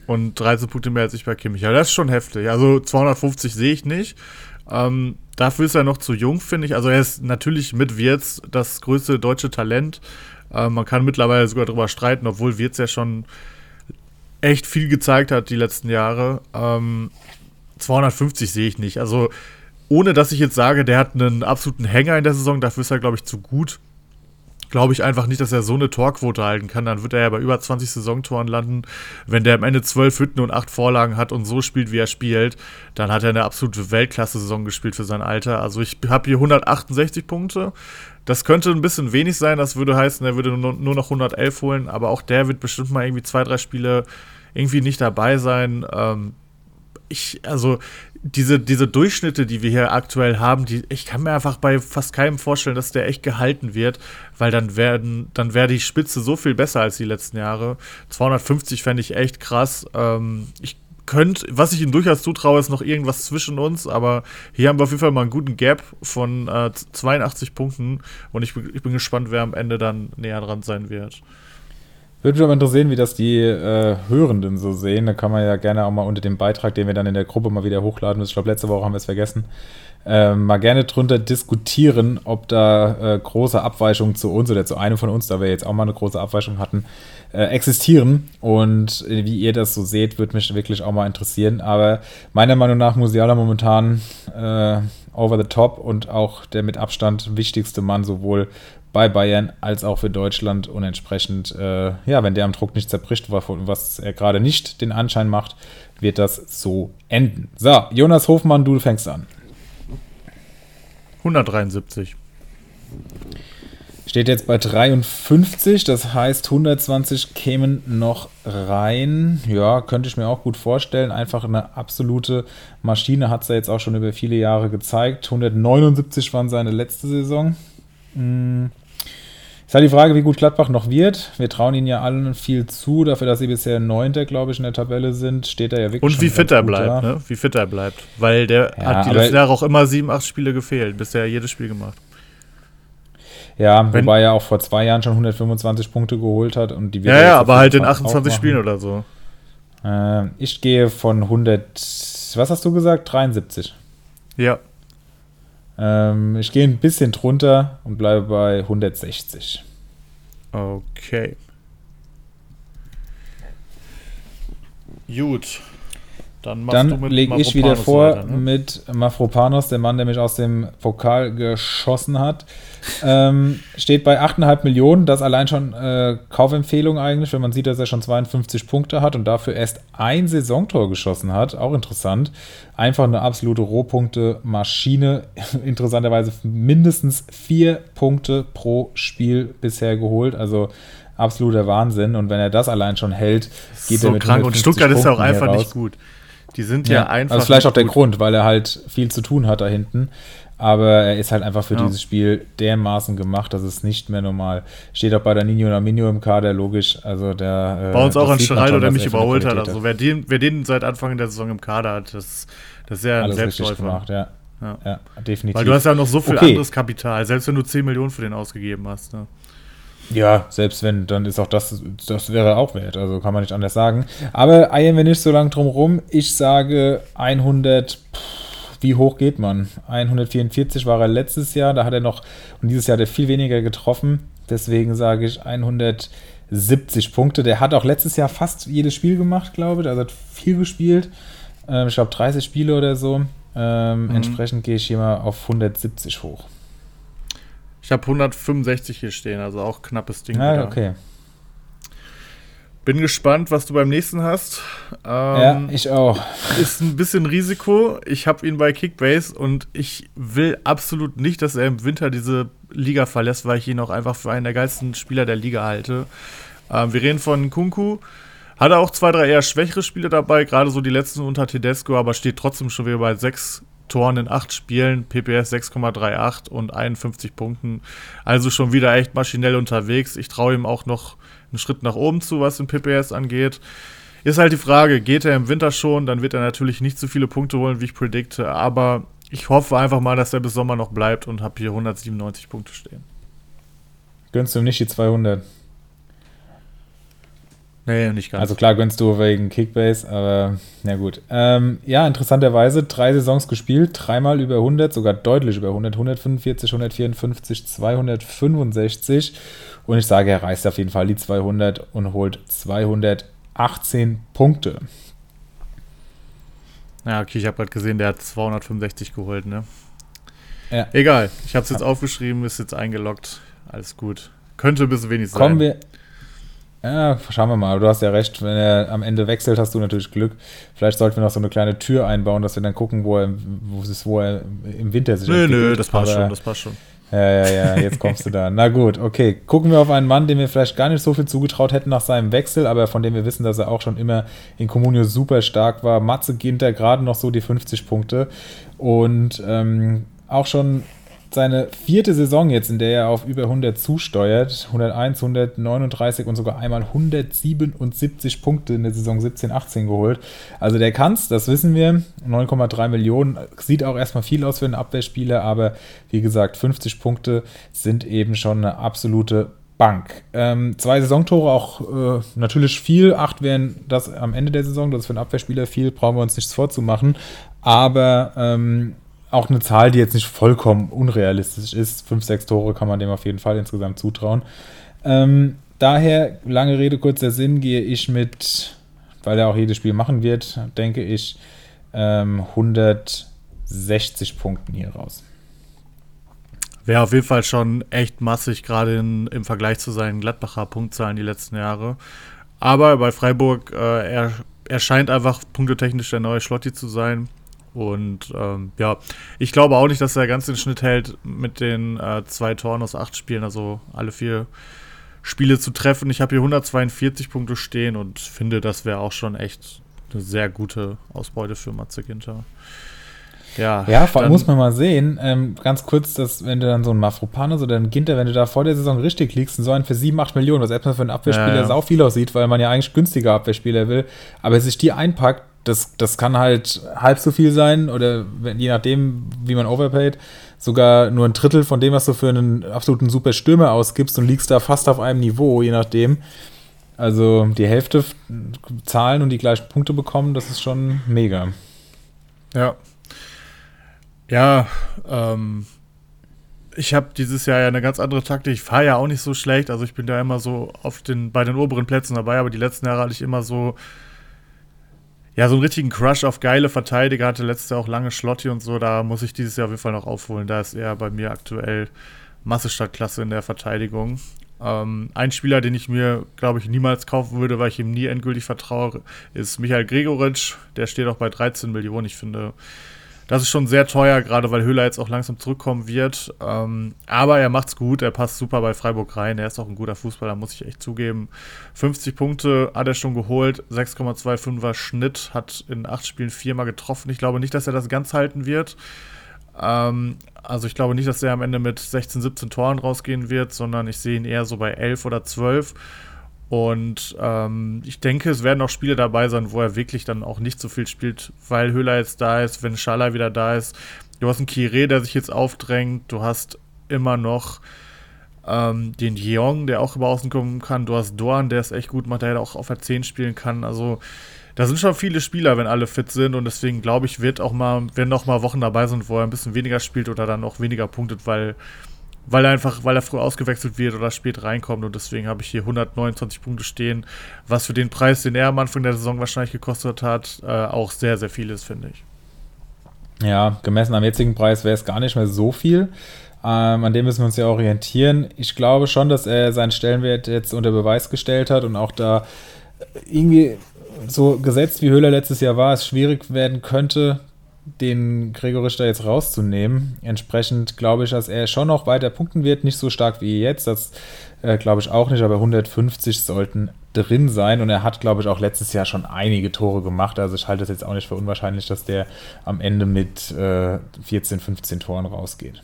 Und 13 Punkte mehr als ich bei Kimmich. Ja, das ist schon heftig. Also 250 sehe ich nicht. Ähm, dafür ist er noch zu jung, finde ich. Also er ist natürlich mit Wirtz das größte deutsche Talent. Ähm, man kann mittlerweile sogar darüber streiten, obwohl Wirtz ja schon echt viel gezeigt hat die letzten Jahre. Ähm, 250 sehe ich nicht. Also ohne dass ich jetzt sage, der hat einen absoluten Hänger in der Saison, dafür ist er, glaube ich, zu gut. Glaube ich einfach nicht, dass er so eine Torquote halten kann. Dann wird er ja bei über 20 Saisontoren landen. Wenn der am Ende 12 Hütten und 8 Vorlagen hat und so spielt, wie er spielt, dann hat er eine absolute Weltklasse-Saison gespielt für sein Alter. Also ich habe hier 168 Punkte. Das könnte ein bisschen wenig sein. Das würde heißen, er würde nur, noch 111 holen. Aber auch der wird bestimmt mal irgendwie zwei, drei Spiele irgendwie nicht dabei sein. Ähm, ich, also diese, diese Durchschnitte, die wir hier aktuell haben, die, ich kann mir einfach bei fast keinem vorstellen, dass der echt gehalten wird, weil dann werden, dann wäre die Spitze so viel besser als die letzten Jahre. 250 fände ich echt krass. Ähm, ich könnte, was ich ihm durchaus zutraue, ist noch irgendwas zwischen uns, aber hier haben wir auf jeden Fall mal einen guten Gap von äh, 82 Punkten und ich, ich bin gespannt, wer am Ende dann näher dran sein wird. Würde mich aber interessieren, wie das die äh, Hörenden so sehen. Da kann man ja gerne auch mal unter dem Beitrag, den wir dann in der Gruppe mal wieder hochladen. Ich glaube, letzte Woche haben wir es vergessen. Äh, mal gerne drunter diskutieren, ob da äh, große Abweichungen zu uns oder zu einem von uns, da wir jetzt auch mal eine große Abweichung hatten, äh, existieren. Und äh, wie ihr das so seht, würde mich wirklich auch mal interessieren. Aber meiner Meinung nach Musiala momentan äh, over the top und auch der mit Abstand wichtigste Mann sowohl bei Bayern als auch für Deutschland und entsprechend, äh, ja, wenn der am Druck nicht zerbricht, was er gerade nicht den Anschein macht, wird das so enden. So, Jonas Hofmann, du fängst an. 173. Steht jetzt bei 53, das heißt 120 kämen noch rein. Ja, könnte ich mir auch gut vorstellen. Einfach eine absolute Maschine hat es ja jetzt auch schon über viele Jahre gezeigt. 179 waren seine letzte Saison. Hm. Ist halt die Frage, wie gut Gladbach noch wird. Wir trauen ihnen ja allen viel zu, dafür, dass sie bisher Neunter, glaube ich, in der Tabelle sind, steht er ja wirklich. Und wie fit er bleibt, ne? Wie fit er bleibt. Weil der ja, hat die letzten Jahre auch immer sieben, acht Spiele gefehlt, bisher jedes Spiel gemacht. Ja, Wenn, wobei er auch vor zwei Jahren schon 125 Punkte geholt hat und die Ja, ja, aber halt in 28 Spielen oder so. Äh, ich gehe von 100, was hast du gesagt? 73. Ja. Ähm, ich gehe ein bisschen drunter und bleibe bei 160. Okay. Gut. Dann, Dann lege ich wieder vor weiter, ne? mit Mafropanos, der Mann, der mich aus dem Pokal geschossen hat. ähm, steht bei 8,5 Millionen. Das allein schon äh, Kaufempfehlung eigentlich, wenn man sieht, dass er schon 52 Punkte hat und dafür erst ein Saisontor geschossen hat. Auch interessant. Einfach eine absolute Rohpunkte-Maschine. Interessanterweise mindestens vier Punkte pro Spiel bisher geholt. Also absoluter Wahnsinn. Und wenn er das allein schon hält, geht so er mit krank. Und Stuttgart Punkten ist ja auch einfach nicht gut. Die sind ja, ja einfach. Also vielleicht auch der Grund, weil er halt viel zu tun hat da hinten. Aber er ist halt einfach für ja. dieses Spiel dermaßen gemacht, dass es nicht mehr normal steht. Auch bei der Nino Naminio im Kader, logisch. Also der. Äh, bei uns auch ein Streit, der mich überholt hat. Also wer den, wer den seit Anfang der Saison im Kader hat, das, das ist ja ein Selbstläufer. Gemacht, ja. Ja. ja. definitiv. Weil du hast ja noch so viel okay. anderes Kapital, selbst wenn du 10 Millionen für den ausgegeben hast. Ne? Ja, selbst wenn, dann ist auch das, das wäre auch wert, also kann man nicht anders sagen. Aber eiern wir nicht so lange drum rum. Ich sage 100, wie hoch geht man? 144 war er letztes Jahr, da hat er noch, und dieses Jahr hat er viel weniger getroffen. Deswegen sage ich 170 Punkte. Der hat auch letztes Jahr fast jedes Spiel gemacht, glaube ich. Also hat viel gespielt. Ähm, ich glaube 30 Spiele oder so. Ähm, mhm. Entsprechend gehe ich hier mal auf 170 hoch. Ich habe 165 hier stehen, also auch knappes Ding. Ja, wieder. okay. Bin gespannt, was du beim nächsten hast. Ähm, ja, ich auch. Ist ein bisschen Risiko. Ich habe ihn bei Kickbase und ich will absolut nicht, dass er im Winter diese Liga verlässt, weil ich ihn auch einfach für einen der geilsten Spieler der Liga halte. Ähm, wir reden von Kunku. Hat er auch zwei, drei eher schwächere Spiele dabei, gerade so die letzten unter Tedesco, aber steht trotzdem schon wieder bei sechs Toren in acht Spielen, PPS 6,38 und 51 Punkten. Also schon wieder echt maschinell unterwegs. Ich traue ihm auch noch einen Schritt nach oben zu, was den PPS angeht. Ist halt die Frage, geht er im Winter schon, dann wird er natürlich nicht so viele Punkte holen, wie ich predikte, aber ich hoffe einfach mal, dass er bis Sommer noch bleibt und habe hier 197 Punkte stehen. Gönnst du ihm nicht die 200? Nee, nicht ganz. Also klar gönnst du wegen Kickbase, aber na gut. Ähm, ja, interessanterweise drei Saisons gespielt, dreimal über 100, sogar deutlich über 100, 145, 154, 265 und ich sage, er reißt auf jeden Fall die 200 und holt 218 Punkte. Ja, okay, ich habe gerade gesehen, der hat 265 geholt, ne? Ja. Egal, ich habe es jetzt aufgeschrieben, ist jetzt eingeloggt, alles gut. Könnte ein bisschen wenig sein. Kommen wir, ja, schauen wir mal. Du hast ja recht, wenn er am Ende wechselt, hast du natürlich Glück. Vielleicht sollten wir noch so eine kleine Tür einbauen, dass wir dann gucken, wo er, wo es, wo er im Winter sich Nö, nö, das passt Aber, schon, das passt schon. Ja, ja, ja, jetzt kommst du da. Na gut, okay. Gucken wir auf einen Mann, dem wir vielleicht gar nicht so viel zugetraut hätten nach seinem Wechsel, aber von dem wir wissen, dass er auch schon immer in Comunio super stark war. Matze Ginter gerade noch so die 50 Punkte und ähm, auch schon seine vierte Saison jetzt, in der er auf über 100 zusteuert. 101, 139 und sogar einmal 177 Punkte in der Saison 17, 18 geholt. Also der kann's, das wissen wir. 9,3 Millionen. Sieht auch erstmal viel aus für einen Abwehrspieler, aber wie gesagt, 50 Punkte sind eben schon eine absolute Bank. Ähm, zwei Saisontore auch äh, natürlich viel. Acht wären das am Ende der Saison. Das ist für einen Abwehrspieler viel, brauchen wir uns nichts vorzumachen. Aber ähm, auch eine Zahl, die jetzt nicht vollkommen unrealistisch ist. Fünf, sechs Tore kann man dem auf jeden Fall insgesamt zutrauen. Ähm, daher, lange Rede, kurzer Sinn, gehe ich mit, weil er auch jedes Spiel machen wird, denke ich, ähm, 160 Punkten hier raus. Wäre auf jeden Fall schon echt massig, gerade im Vergleich zu seinen Gladbacher Punktzahlen die letzten Jahre. Aber bei Freiburg, äh, er, er scheint einfach punktetechnisch der neue Schlotti zu sein. Und ähm, ja, ich glaube auch nicht, dass er ganz den Schnitt hält mit den äh, zwei Toren aus acht Spielen, also alle vier Spiele zu treffen. Ich habe hier 142 Punkte stehen und finde, das wäre auch schon echt eine sehr gute Ausbeute für Matze Ginter. Ja, ja vor allem muss man mal sehen, ähm, ganz kurz, dass wenn du dann so ein Mafropanos oder ein Ginter, wenn du da vor der Saison richtig liegst, und so einen für 7, 8 Millionen, was erstmal für einen Abwehrspieler ja, ja. sau viel aussieht, weil man ja eigentlich günstiger Abwehrspieler will, aber sich die einpackt, das, das kann halt halb so viel sein oder je nachdem, wie man overpaid, sogar nur ein Drittel von dem, was du für einen absoluten super Stürmer ausgibst und liegst da fast auf einem Niveau, je nachdem. Also die Hälfte zahlen und die gleichen Punkte bekommen, das ist schon mega. Ja. Ja, ähm, ich habe dieses Jahr ja eine ganz andere Taktik. Ich fahre ja auch nicht so schlecht. Also ich bin da immer so auf den, bei den oberen Plätzen dabei, aber die letzten Jahre hatte ich immer so Ja, so einen richtigen Crush auf geile Verteidiger hatte letztes Jahr auch lange Schlotti und so. Da muss ich dieses Jahr auf jeden Fall noch aufholen. Da ist er bei mir aktuell Masse statt Klasse in der Verteidigung. Ähm, ein Spieler, den ich mir, glaube ich, niemals kaufen würde, weil ich ihm nie endgültig vertraue, ist Michael Gregoritsch. Der steht auch bei 13 Millionen. Ich finde, das ist schon sehr teuer, gerade weil Höhler jetzt auch langsam zurückkommen wird. Ähm, aber er macht's gut, er passt super bei Freiburg rein. Er ist auch ein guter Fußballer, muss ich echt zugeben. 50 Punkte hat er schon geholt, 6,25er Schnitt, hat in acht Spielen viermal getroffen. Ich glaube nicht, dass er das ganz halten wird. Ähm, also ich glaube nicht, dass er am Ende mit 16, 17 Toren rausgehen wird, sondern ich sehe ihn eher so bei 11 oder 12. Und ähm, ich denke, es werden auch Spiele dabei sein, wo er wirklich dann auch nicht so viel spielt, weil Höhler jetzt da ist, wenn Schala wieder da ist. Du hast einen Kire, der sich jetzt aufdrängt. Du hast immer noch ähm, den Jeong, der auch über außen kommen kann. Du hast Dorn, der es echt gut macht, der auch auf der 10 spielen kann. Also da sind schon viele Spieler, wenn alle fit sind. Und deswegen glaube ich, wird auch mal, werden auch mal Wochen dabei sind, wo er ein bisschen weniger spielt oder dann auch weniger punktet, weil weil er einfach, weil er früh ausgewechselt wird oder spät reinkommt und deswegen habe ich hier 129 Punkte stehen, was für den Preis, den er am Anfang der Saison wahrscheinlich gekostet hat, äh, auch sehr, sehr viel ist, finde ich. Ja, gemessen am jetzigen Preis wäre es gar nicht mehr so viel. Ähm, an dem müssen wir uns ja orientieren. Ich glaube schon, dass er seinen Stellenwert jetzt unter Beweis gestellt hat und auch da irgendwie so gesetzt wie Höhler letztes Jahr war, es schwierig werden könnte, den Gregorisch da jetzt rauszunehmen. Entsprechend glaube ich, dass er schon noch weiter punkten wird. Nicht so stark wie jetzt, das äh, glaube ich auch nicht, aber 150 sollten drin sein. Und er hat, glaube ich, auch letztes Jahr schon einige Tore gemacht. Also ich halte es jetzt auch nicht für unwahrscheinlich, dass der am Ende mit äh, 14, 15 Toren rausgeht.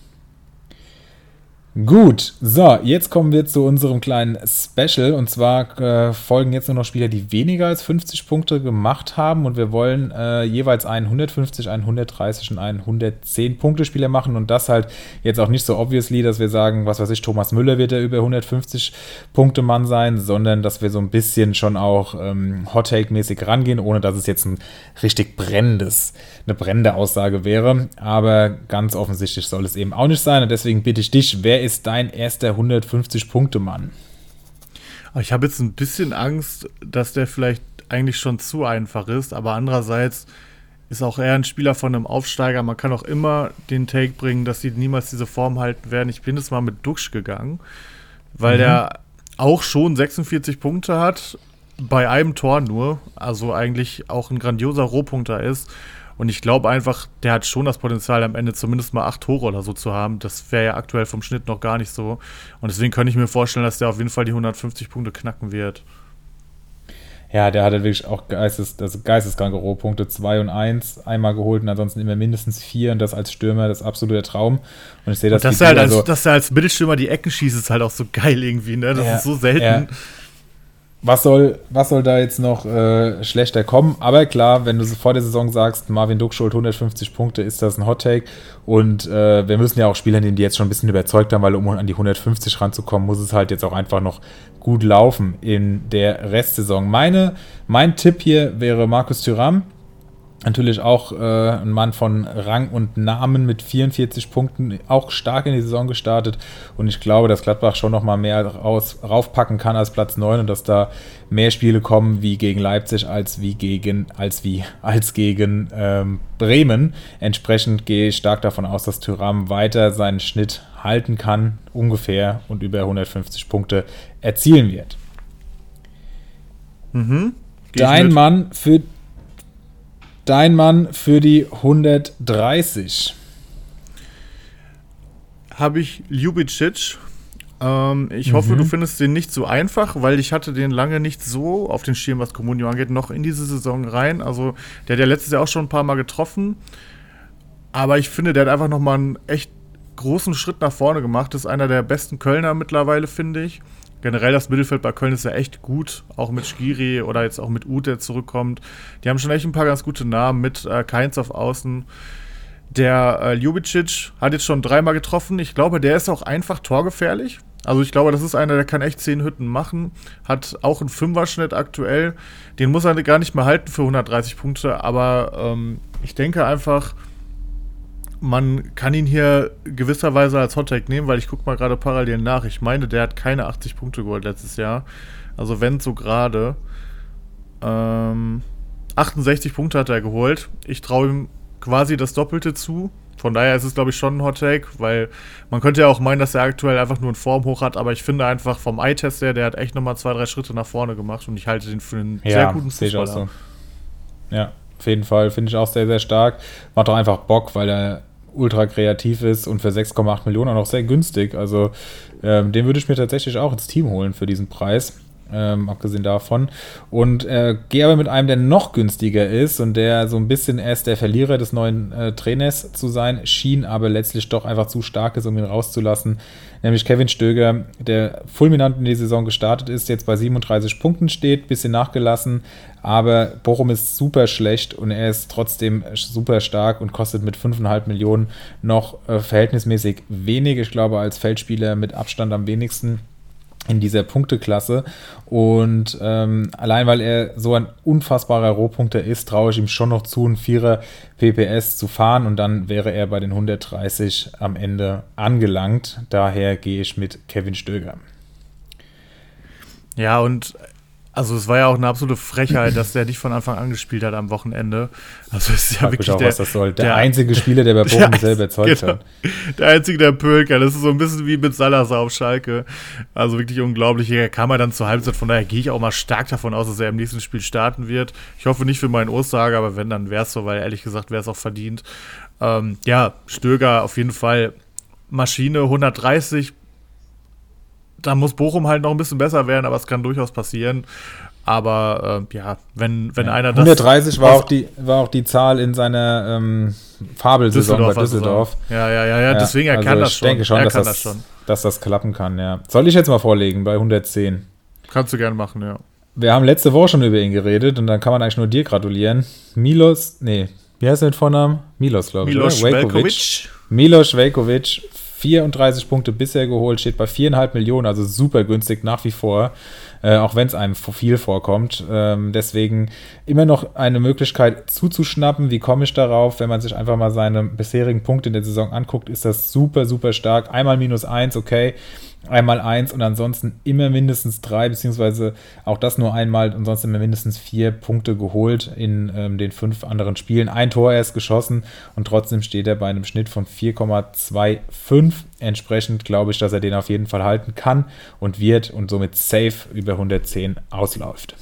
Gut, so, jetzt kommen wir zu unserem kleinen Special. Und zwar äh, folgen jetzt nur noch Spieler, die weniger als 50 Punkte gemacht haben. Und wir wollen äh, jeweils einen 150, einen 130 und einen 110 Punkte Spieler machen. Und das halt jetzt auch nicht so obviously, dass wir sagen, was weiß ich, Thomas Müller wird der über 150 Punkte Mann sein, sondern dass wir so ein bisschen schon auch ähm, Hot Take-mäßig rangehen, ohne dass es jetzt ein richtig brennendes, eine brennende Aussage wäre. Aber ganz offensichtlich soll es eben auch nicht sein. Und deswegen bitte ich dich, wer ist dein erster 150-Punkte-Mann? Ich habe jetzt ein bisschen Angst, dass der vielleicht eigentlich schon zu einfach ist, aber andererseits ist auch eher ein Spieler von einem Aufsteiger. Man kann auch immer den Take bringen, dass sie niemals diese Form halten werden. Ich bin jetzt mal mit Duxch gegangen, weil mhm. der auch schon 46 Punkte hat, bei einem Tor nur, also eigentlich auch ein grandioser Rohpunkter ist und ich glaube einfach, der hat schon das Potenzial, am Ende zumindest mal acht Tore oder so zu haben. Das wäre ja aktuell vom Schnitt noch gar nicht so. Und deswegen könnte ich mir vorstellen, dass der auf jeden Fall die 150 Punkte knacken wird. Ja, der hatte wirklich auch Geistes, also geisteskranke Rohpunkte, 2 und 1 einmal geholt und ansonsten immer mindestens 4 und das als Stürmer, das ist absoluter Traum. Und ich sehe das. Und dass, er halt als, dass er als Mittelstürmer die Ecken schießt, ist halt auch so geil irgendwie, ne? Das ja, ist so selten. Ja was soll, was soll da jetzt noch äh, schlechter kommen? Aber klar, wenn du vor der Saison sagst, Marvin Duck schuld 150 Punkte, ist das ein Hot Take. Und äh, wir müssen ja auch Spieler nehmen, die jetzt schon ein bisschen überzeugt haben, weil um an die 150 ranzukommen, muss es halt jetzt auch einfach noch gut laufen in der Restsaison. Meine, mein Tipp hier wäre Markus Thüram. Natürlich auch äh, ein Mann von Rang und Namen mit 44 Punkten, auch stark in die Saison gestartet. Und ich glaube, dass Gladbach schon noch mal mehr raus, raufpacken kann als Platz 9 und dass da mehr Spiele kommen wie gegen Leipzig als wie gegen, als wie, als gegen ähm, Bremen. Entsprechend gehe ich stark davon aus, dass Tyram weiter seinen Schnitt halten kann, ungefähr, und über 150 Punkte erzielen wird. Mhm. Dein Mann für Dein Mann für die 130. Habe ich Ljubicic. Ähm, ich mhm. hoffe, du findest den nicht so einfach, weil ich hatte den lange nicht so auf den Schirm, was Comunio angeht, noch in diese Saison rein. Also der hat ja letztes Jahr auch schon ein paar Mal getroffen. Aber ich finde, der hat einfach nochmal einen echt großen Schritt nach vorne gemacht. Das ist einer der besten Kölner mittlerweile, finde ich generell das Mittelfeld bei Köln ist ja echt gut, auch mit Skiri oder jetzt auch mit Ute, der zurückkommt. Die haben schon echt ein paar ganz gute Namen mit äh, Keins auf Außen. Der äh, Ljubicic hat jetzt schon dreimal getroffen. Ich glaube, der ist auch einfach torgefährlich. Also ich glaube, das ist einer, der kann echt zehn Hütten machen. Hat auch einen Fünfer-Schnitt aktuell. Den muss er gar nicht mehr halten für 130 Punkte. Aber ähm, ich denke einfach, man kann ihn hier gewisserweise als Hottag nehmen, weil ich gucke mal gerade parallel nach. Ich meine, der hat keine 80 Punkte geholt letztes Jahr. Also wenn so gerade. Ähm, 68 Punkte hat er geholt. Ich traue ihm quasi das Doppelte zu. Von daher ist es, glaube ich, schon ein Hot Take, weil man könnte ja auch meinen, dass er aktuell einfach nur in Form hoch hat, aber ich finde einfach vom Eye-Test her, der hat echt nochmal zwei, drei Schritte nach vorne gemacht und ich halte den für einen ja, sehr guten Fußballer. So. Ja, auf jeden Fall finde ich auch sehr, sehr stark. Macht auch einfach Bock, weil er ultra kreativ ist und für 6,8 Millionen auch noch sehr günstig. Also ähm, den würde ich mir tatsächlich auch ins Team holen für diesen Preis. Ähm, abgesehen davon. Und äh, gehe aber mit einem, der noch günstiger ist und der so ein bisschen erst der Verlierer des neuen äh, Trainers zu sein schien, aber letztlich doch einfach zu stark ist, um ihn rauszulassen. Nämlich Kevin Stöger, der fulminant in die Saison gestartet ist, jetzt bei 37 Punkten steht, bisschen nachgelassen, aber Bochum ist super schlecht und er ist trotzdem super stark und kostet mit 5,5 Millionen noch äh, verhältnismäßig wenig. Ich glaube, als Feldspieler mit Abstand am wenigsten in dieser Punkteklasse. Und ähm, allein weil er so ein unfassbarer Rohpunkter ist, traue ich ihm schon noch zu, einen Vierer PPS zu fahren und dann wäre er bei den 130 am Ende angelangt. Daher gehe ich mit Kevin Stöger. Ja, und also es war ja auch eine absolute Frechheit, dass der nicht von Anfang an gespielt hat am Wochenende. Also es ist ja wirklich auch, der, was das soll. Der, der einzige Spieler, der bei Bochum selber erzeugt genau, hat. Der einzige, der Pölker. Das ist so ein bisschen wie mit Salazar auf Schalke. Also wirklich unglaublich. Er kam er dann zur Halbzeit. Von daher gehe ich auch mal stark davon aus, dass er im nächsten Spiel starten wird. Ich hoffe nicht für meinen Ursager, aber wenn, dann wäre es so, weil ehrlich gesagt wäre es auch verdient. Ähm, ja, Stöger auf jeden Fall Maschine 130 da muss Bochum halt noch ein bisschen besser werden, aber es kann durchaus passieren. Aber äh, ja, wenn, wenn ja. einer das. 130 war auch, die, war auch die Zahl in seiner ähm, Fabelsaison bei Düsseldorf. Ja, ja, ja, ja, deswegen er also kann das schon. Ich denke schon, dass das, das schon. dass das klappen kann, ja. Soll ich jetzt mal vorlegen bei 110? Kannst du gerne machen, ja. Wir haben letzte Woche schon über ihn geredet und dann kann man eigentlich nur dir gratulieren. Milos, nee, wie heißt er mit Vornamen? Milos, glaube ich. Milos Velkovic. Milos Velkovic, 34 Punkte bisher geholt, steht bei 4,5 Millionen, also super günstig nach wie vor, äh, auch wenn es einem viel vorkommt. Ähm, deswegen immer noch eine Möglichkeit zuzuschnappen. Wie komme ich darauf? Wenn man sich einfach mal seine bisherigen Punkte in der Saison anguckt, ist das super, super stark. Einmal minus eins, okay einmal eins und ansonsten immer mindestens drei, beziehungsweise auch das nur einmal und sonst immer mindestens vier Punkte geholt in ähm, den fünf anderen Spielen. Ein Tor erst geschossen und trotzdem steht er bei einem Schnitt von 4,25. Entsprechend glaube ich, dass er den auf jeden Fall halten kann und wird und somit safe über 110 ausläuft.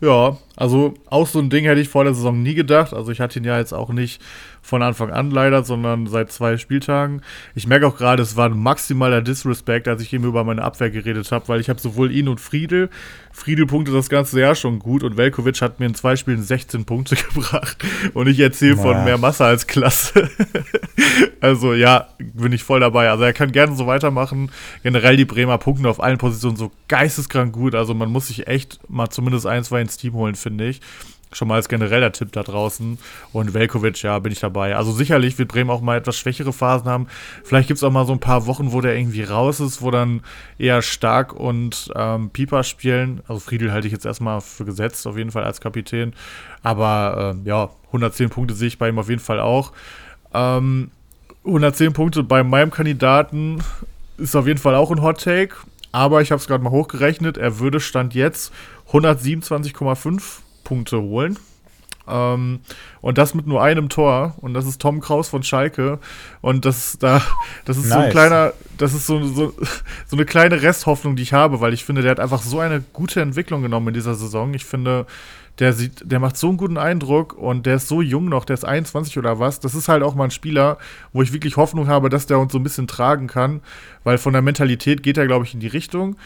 Ja, also auch so ein Ding hätte ich vor der Saison nie gedacht. Also ich hatte ihn ja jetzt auch nicht von Anfang an leider, sondern seit zwei Spieltagen. Ich merke auch gerade, es war ein maximaler Disrespect, als ich eben über meine Abwehr geredet habe, weil ich habe sowohl ihn und Friedel. Friedel punkte das ganze Jahr schon gut und Velkovic hat mir in zwei Spielen 16 Punkte gebracht und ich erzähle von mehr Masse als Klasse. also ja, bin ich voll dabei. Also er kann gerne so weitermachen. Generell die Bremer punkten auf allen Positionen so geisteskrank gut. Also man muss sich echt mal zumindest ein, zwei ins Team holen, finde ich. Schon mal als genereller Tipp da draußen. Und Velkovic, ja, bin ich dabei. Also sicherlich wird Bremen auch mal etwas schwächere Phasen haben. Vielleicht gibt es auch mal so ein paar Wochen, wo der irgendwie raus ist, wo dann eher Stark und ähm, Pieper spielen. Also Friedel halte ich jetzt erstmal für gesetzt, auf jeden Fall als Kapitän. Aber äh, ja, 110 Punkte sehe ich bei ihm auf jeden Fall auch. Ähm, 110 Punkte bei meinem Kandidaten ist auf jeden Fall auch ein Hot Take. Aber ich habe es gerade mal hochgerechnet. Er würde Stand jetzt 127,5 Punkte holen. Ähm, und das mit nur einem Tor. Und das ist Tom Kraus von Schalke. Und das, da, das ist nice. so ein kleiner, das ist so, so, so eine kleine Resthoffnung, die ich habe, weil ich finde, der hat einfach so eine gute Entwicklung genommen in dieser Saison. Ich finde, der sieht, der macht so einen guten Eindruck und der ist so jung noch, der ist 21 oder was. Das ist halt auch mal ein Spieler, wo ich wirklich Hoffnung habe, dass der uns so ein bisschen tragen kann, weil von der Mentalität geht er, glaube ich, in die Richtung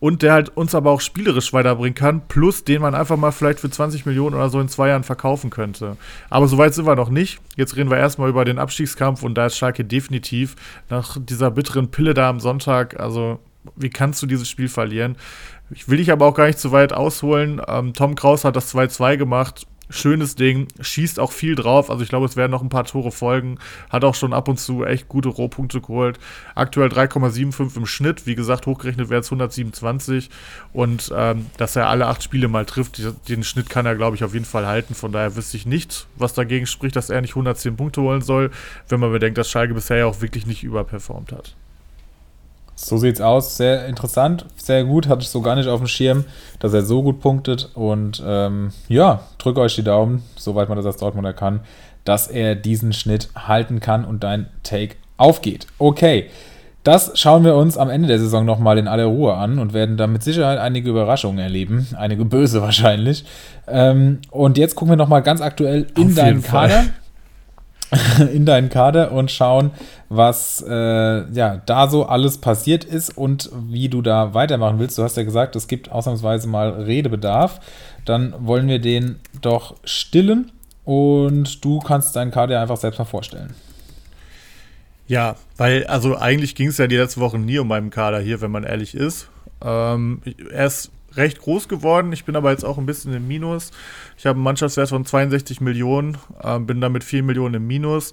und der halt uns aber auch spielerisch weiterbringen kann, plus den man einfach mal vielleicht für 20 Millionen oder so in zwei Jahren verkaufen könnte. Aber so weit sind wir noch nicht. Jetzt reden wir erstmal über den Abstiegskampf und da ist Schalke definitiv nach dieser bitteren Pille da am Sonntag, also wie kannst du dieses Spiel verlieren? Ich will dich aber auch gar nicht zu weit ausholen. Ähm, Tom Kraus hat das 2-2 gemacht schönes Ding, schießt auch viel drauf. Also ich glaube, es werden noch ein paar Tore folgen. Hat auch schon ab und zu echt gute Rohpunkte geholt. Aktuell 3,75 im Schnitt. Wie gesagt, hochgerechnet wäre es 127. Und ähm, dass er alle acht Spiele mal trifft, den Schnitt kann er, glaube ich, auf jeden Fall halten. Von daher wüsste ich nicht, was dagegen spricht, dass er nicht 110 Punkte holen soll, wenn man bedenkt, dass Schalke bisher ja auch wirklich nicht überperformt hat. So sieht's aus. Sehr interessant, sehr gut. Hatte ich so gar nicht auf dem Schirm, dass er so gut punktet. Und ähm, ja, drücke euch die Daumen, soweit man das als Dortmunder kann, dass er diesen Schnitt halten kann und dein Take aufgeht. Okay. Das schauen wir uns am Ende der Saison nochmal in aller Ruhe an und werden da mit Sicherheit einige Überraschungen erleben. Einige böse wahrscheinlich. Ähm, und jetzt gucken wir nochmal ganz aktuell in deinen Kader. in deinen Kader und schauen, was äh, ja da so alles passiert ist und wie du da weitermachen willst. Du hast ja gesagt, es gibt ausnahmsweise mal Redebedarf. Dann wollen wir den doch stillen und du kannst deinen Kader einfach selbst mal vorstellen. Ja, weil, also eigentlich ging es ja die letzten Wochen nie um meinen Kader hier, wenn man ehrlich ist. Ähm, er ist recht groß geworden. Ich bin aber jetzt auch ein bisschen im Minus. Ich habe einen Mannschaftswert von 62 Millionen, äh, bin damit 4 Millionen im Minus.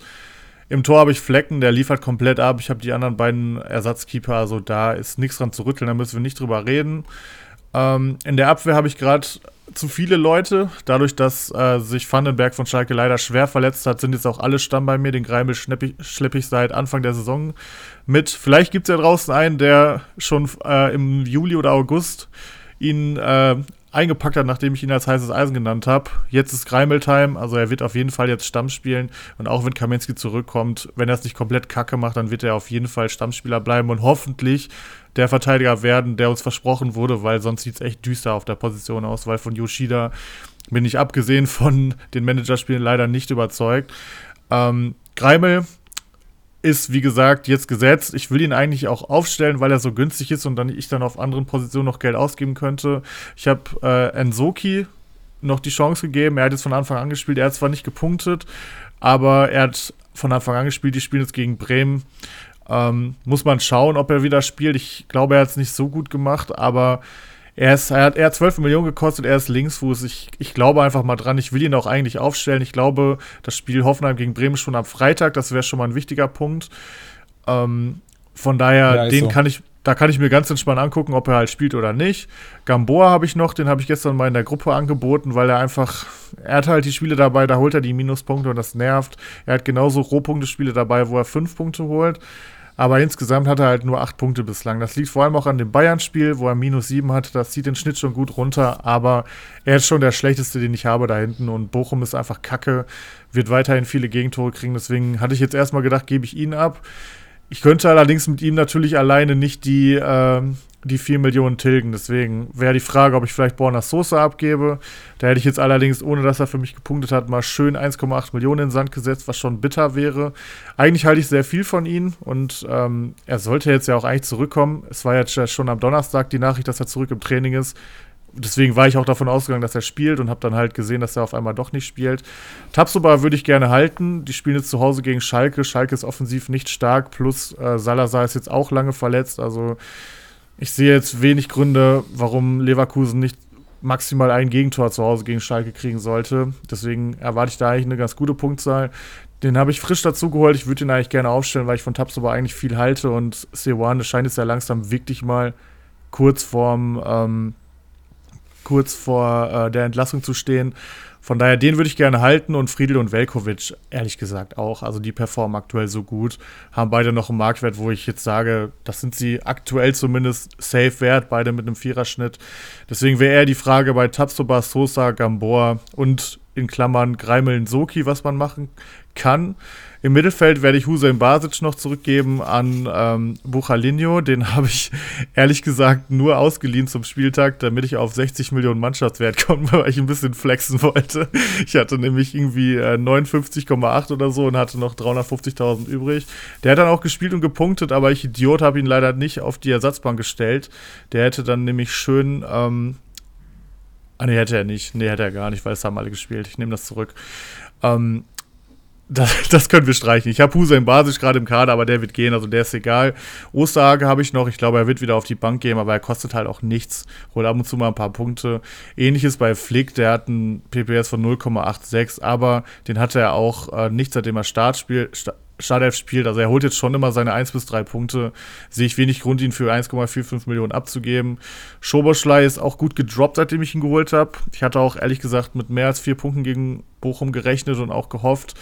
Im Tor habe ich Flecken, der liefert komplett ab. Ich habe die anderen beiden Ersatzkeeper, also da ist nichts dran zu rütteln, da müssen wir nicht drüber reden. Ähm, in der Abwehr habe ich gerade zu viele Leute. Dadurch, dass äh, sich Vandenberg von Schalke leider schwer verletzt hat, sind jetzt auch alle Stamm bei mir. Den Greimel schleppe ich seit Anfang der Saison mit. Vielleicht gibt es ja draußen einen, der schon äh, im Juli oder August ihn äh, eingepackt hat, nachdem ich ihn als heißes Eisen genannt habe. Jetzt ist Greimel-Time, also er wird auf jeden Fall jetzt Stamm spielen. Und auch wenn Kaminski zurückkommt, wenn er es nicht komplett kacke macht, dann wird er auf jeden Fall Stammspieler bleiben und hoffentlich der Verteidiger werden, der uns versprochen wurde, weil sonst sieht es echt düster auf der Position aus, weil von Yoshida bin ich abgesehen von den Managerspielen leider nicht überzeugt. Ähm, Greimel ist, wie gesagt, jetzt gesetzt. Ich will ihn eigentlich auch aufstellen, weil er so günstig ist und dann ich dann auf anderen Positionen noch Geld ausgeben könnte. Ich habe äh, Ensoki noch die Chance gegeben. Er hat jetzt von Anfang an gespielt. Er hat zwar nicht gepunktet, aber er hat von Anfang an gespielt. Die spielen jetzt gegen Bremen. Ähm, muss man schauen, ob er wieder spielt. Ich glaube, er hat es nicht so gut gemacht, aber er, ist, er, hat, er hat 12 Millionen gekostet, er ist Linksfuß. Ich, ich glaube einfach mal dran. Ich will ihn auch eigentlich aufstellen. Ich glaube, das Spiel Hoffenheim gegen Bremen schon am Freitag, das wäre schon mal ein wichtiger Punkt. Ähm, von daher, ja, den so. kann ich, da kann ich mir ganz entspannt angucken, ob er halt spielt oder nicht. Gamboa habe ich noch, den habe ich gestern mal in der Gruppe angeboten, weil er einfach, er hat halt die Spiele dabei, da holt er die Minuspunkte und das nervt. Er hat genauso Rohpunkte-Spiele dabei, wo er fünf Punkte holt. Aber insgesamt hat er halt nur acht Punkte bislang. Das liegt vor allem auch an dem Bayern-Spiel, wo er minus sieben hat. Das zieht den Schnitt schon gut runter. Aber er ist schon der schlechteste, den ich habe da hinten. Und Bochum ist einfach kacke, wird weiterhin viele Gegentore kriegen. Deswegen hatte ich jetzt erstmal gedacht, gebe ich ihn ab. Ich könnte allerdings mit ihm natürlich alleine nicht die, äh, die 4 Millionen tilgen. Deswegen wäre die Frage, ob ich vielleicht Borna Sosa abgebe. Da hätte ich jetzt allerdings, ohne dass er für mich gepunktet hat, mal schön 1,8 Millionen in den Sand gesetzt, was schon bitter wäre. Eigentlich halte ich sehr viel von ihm und ähm, er sollte jetzt ja auch eigentlich zurückkommen. Es war jetzt schon am Donnerstag die Nachricht, dass er zurück im Training ist deswegen war ich auch davon ausgegangen, dass er spielt und habe dann halt gesehen, dass er auf einmal doch nicht spielt. Tapsoba würde ich gerne halten. Die spielen jetzt zu Hause gegen Schalke. Schalke ist offensiv nicht stark, plus äh, Salazar ist jetzt auch lange verletzt. Also ich sehe jetzt wenig Gründe, warum Leverkusen nicht maximal ein Gegentor zu Hause gegen Schalke kriegen sollte. Deswegen erwarte ich da eigentlich eine ganz gute Punktzahl. Den habe ich frisch dazu geholt. Ich würde ihn eigentlich gerne aufstellen, weil ich von Tapsoba eigentlich viel halte und Sewan, das scheint jetzt ja langsam wirklich mal kurz vorm ähm, kurz vor äh, der Entlassung zu stehen. Von daher, den würde ich gerne halten und Friedel und Velkovic, ehrlich gesagt auch. Also die performen aktuell so gut, haben beide noch einen Marktwert, wo ich jetzt sage, das sind sie aktuell zumindest safe wert, beide mit einem Viererschnitt. Deswegen wäre eher die Frage bei Tapsoba, Sosa, Gambor und in Klammern Greimel Soki, was man machen kann. Im Mittelfeld werde ich Hussein Basic noch zurückgeben an ähm, Buchalinho. Den habe ich ehrlich gesagt nur ausgeliehen zum Spieltag, damit ich auf 60 Millionen Mannschaftswert komme, weil ich ein bisschen flexen wollte. Ich hatte nämlich irgendwie äh, 59,8 oder so und hatte noch 350.000 übrig. Der hat dann auch gespielt und gepunktet, aber ich Idiot habe ihn leider nicht auf die Ersatzbank gestellt. Der hätte dann nämlich schön ähm, Ah, nee, hätte er nicht. Nee, hätte er gar nicht, weil es haben alle gespielt. Ich nehme das zurück. Ähm, das, das können wir streichen. Ich habe Hussein Basic gerade im Kader, aber der wird gehen, also der ist egal. Osterhage habe ich noch. Ich glaube, er wird wieder auf die Bank gehen, aber er kostet halt auch nichts. Holt ab und zu mal ein paar Punkte. Ähnliches bei Flick, der hat einen PPS von 0,86, aber den hatte er auch äh, nicht, seitdem er Startspiel, Startelf spielt. Also er holt jetzt schon immer seine 1 bis 3 Punkte. Sehe ich wenig Grund, ihn für 1,45 Millionen abzugeben. Schoberschlei ist auch gut gedroppt, seitdem ich ihn geholt habe. Ich hatte auch ehrlich gesagt mit mehr als vier Punkten gegen Bochum gerechnet und auch gehofft.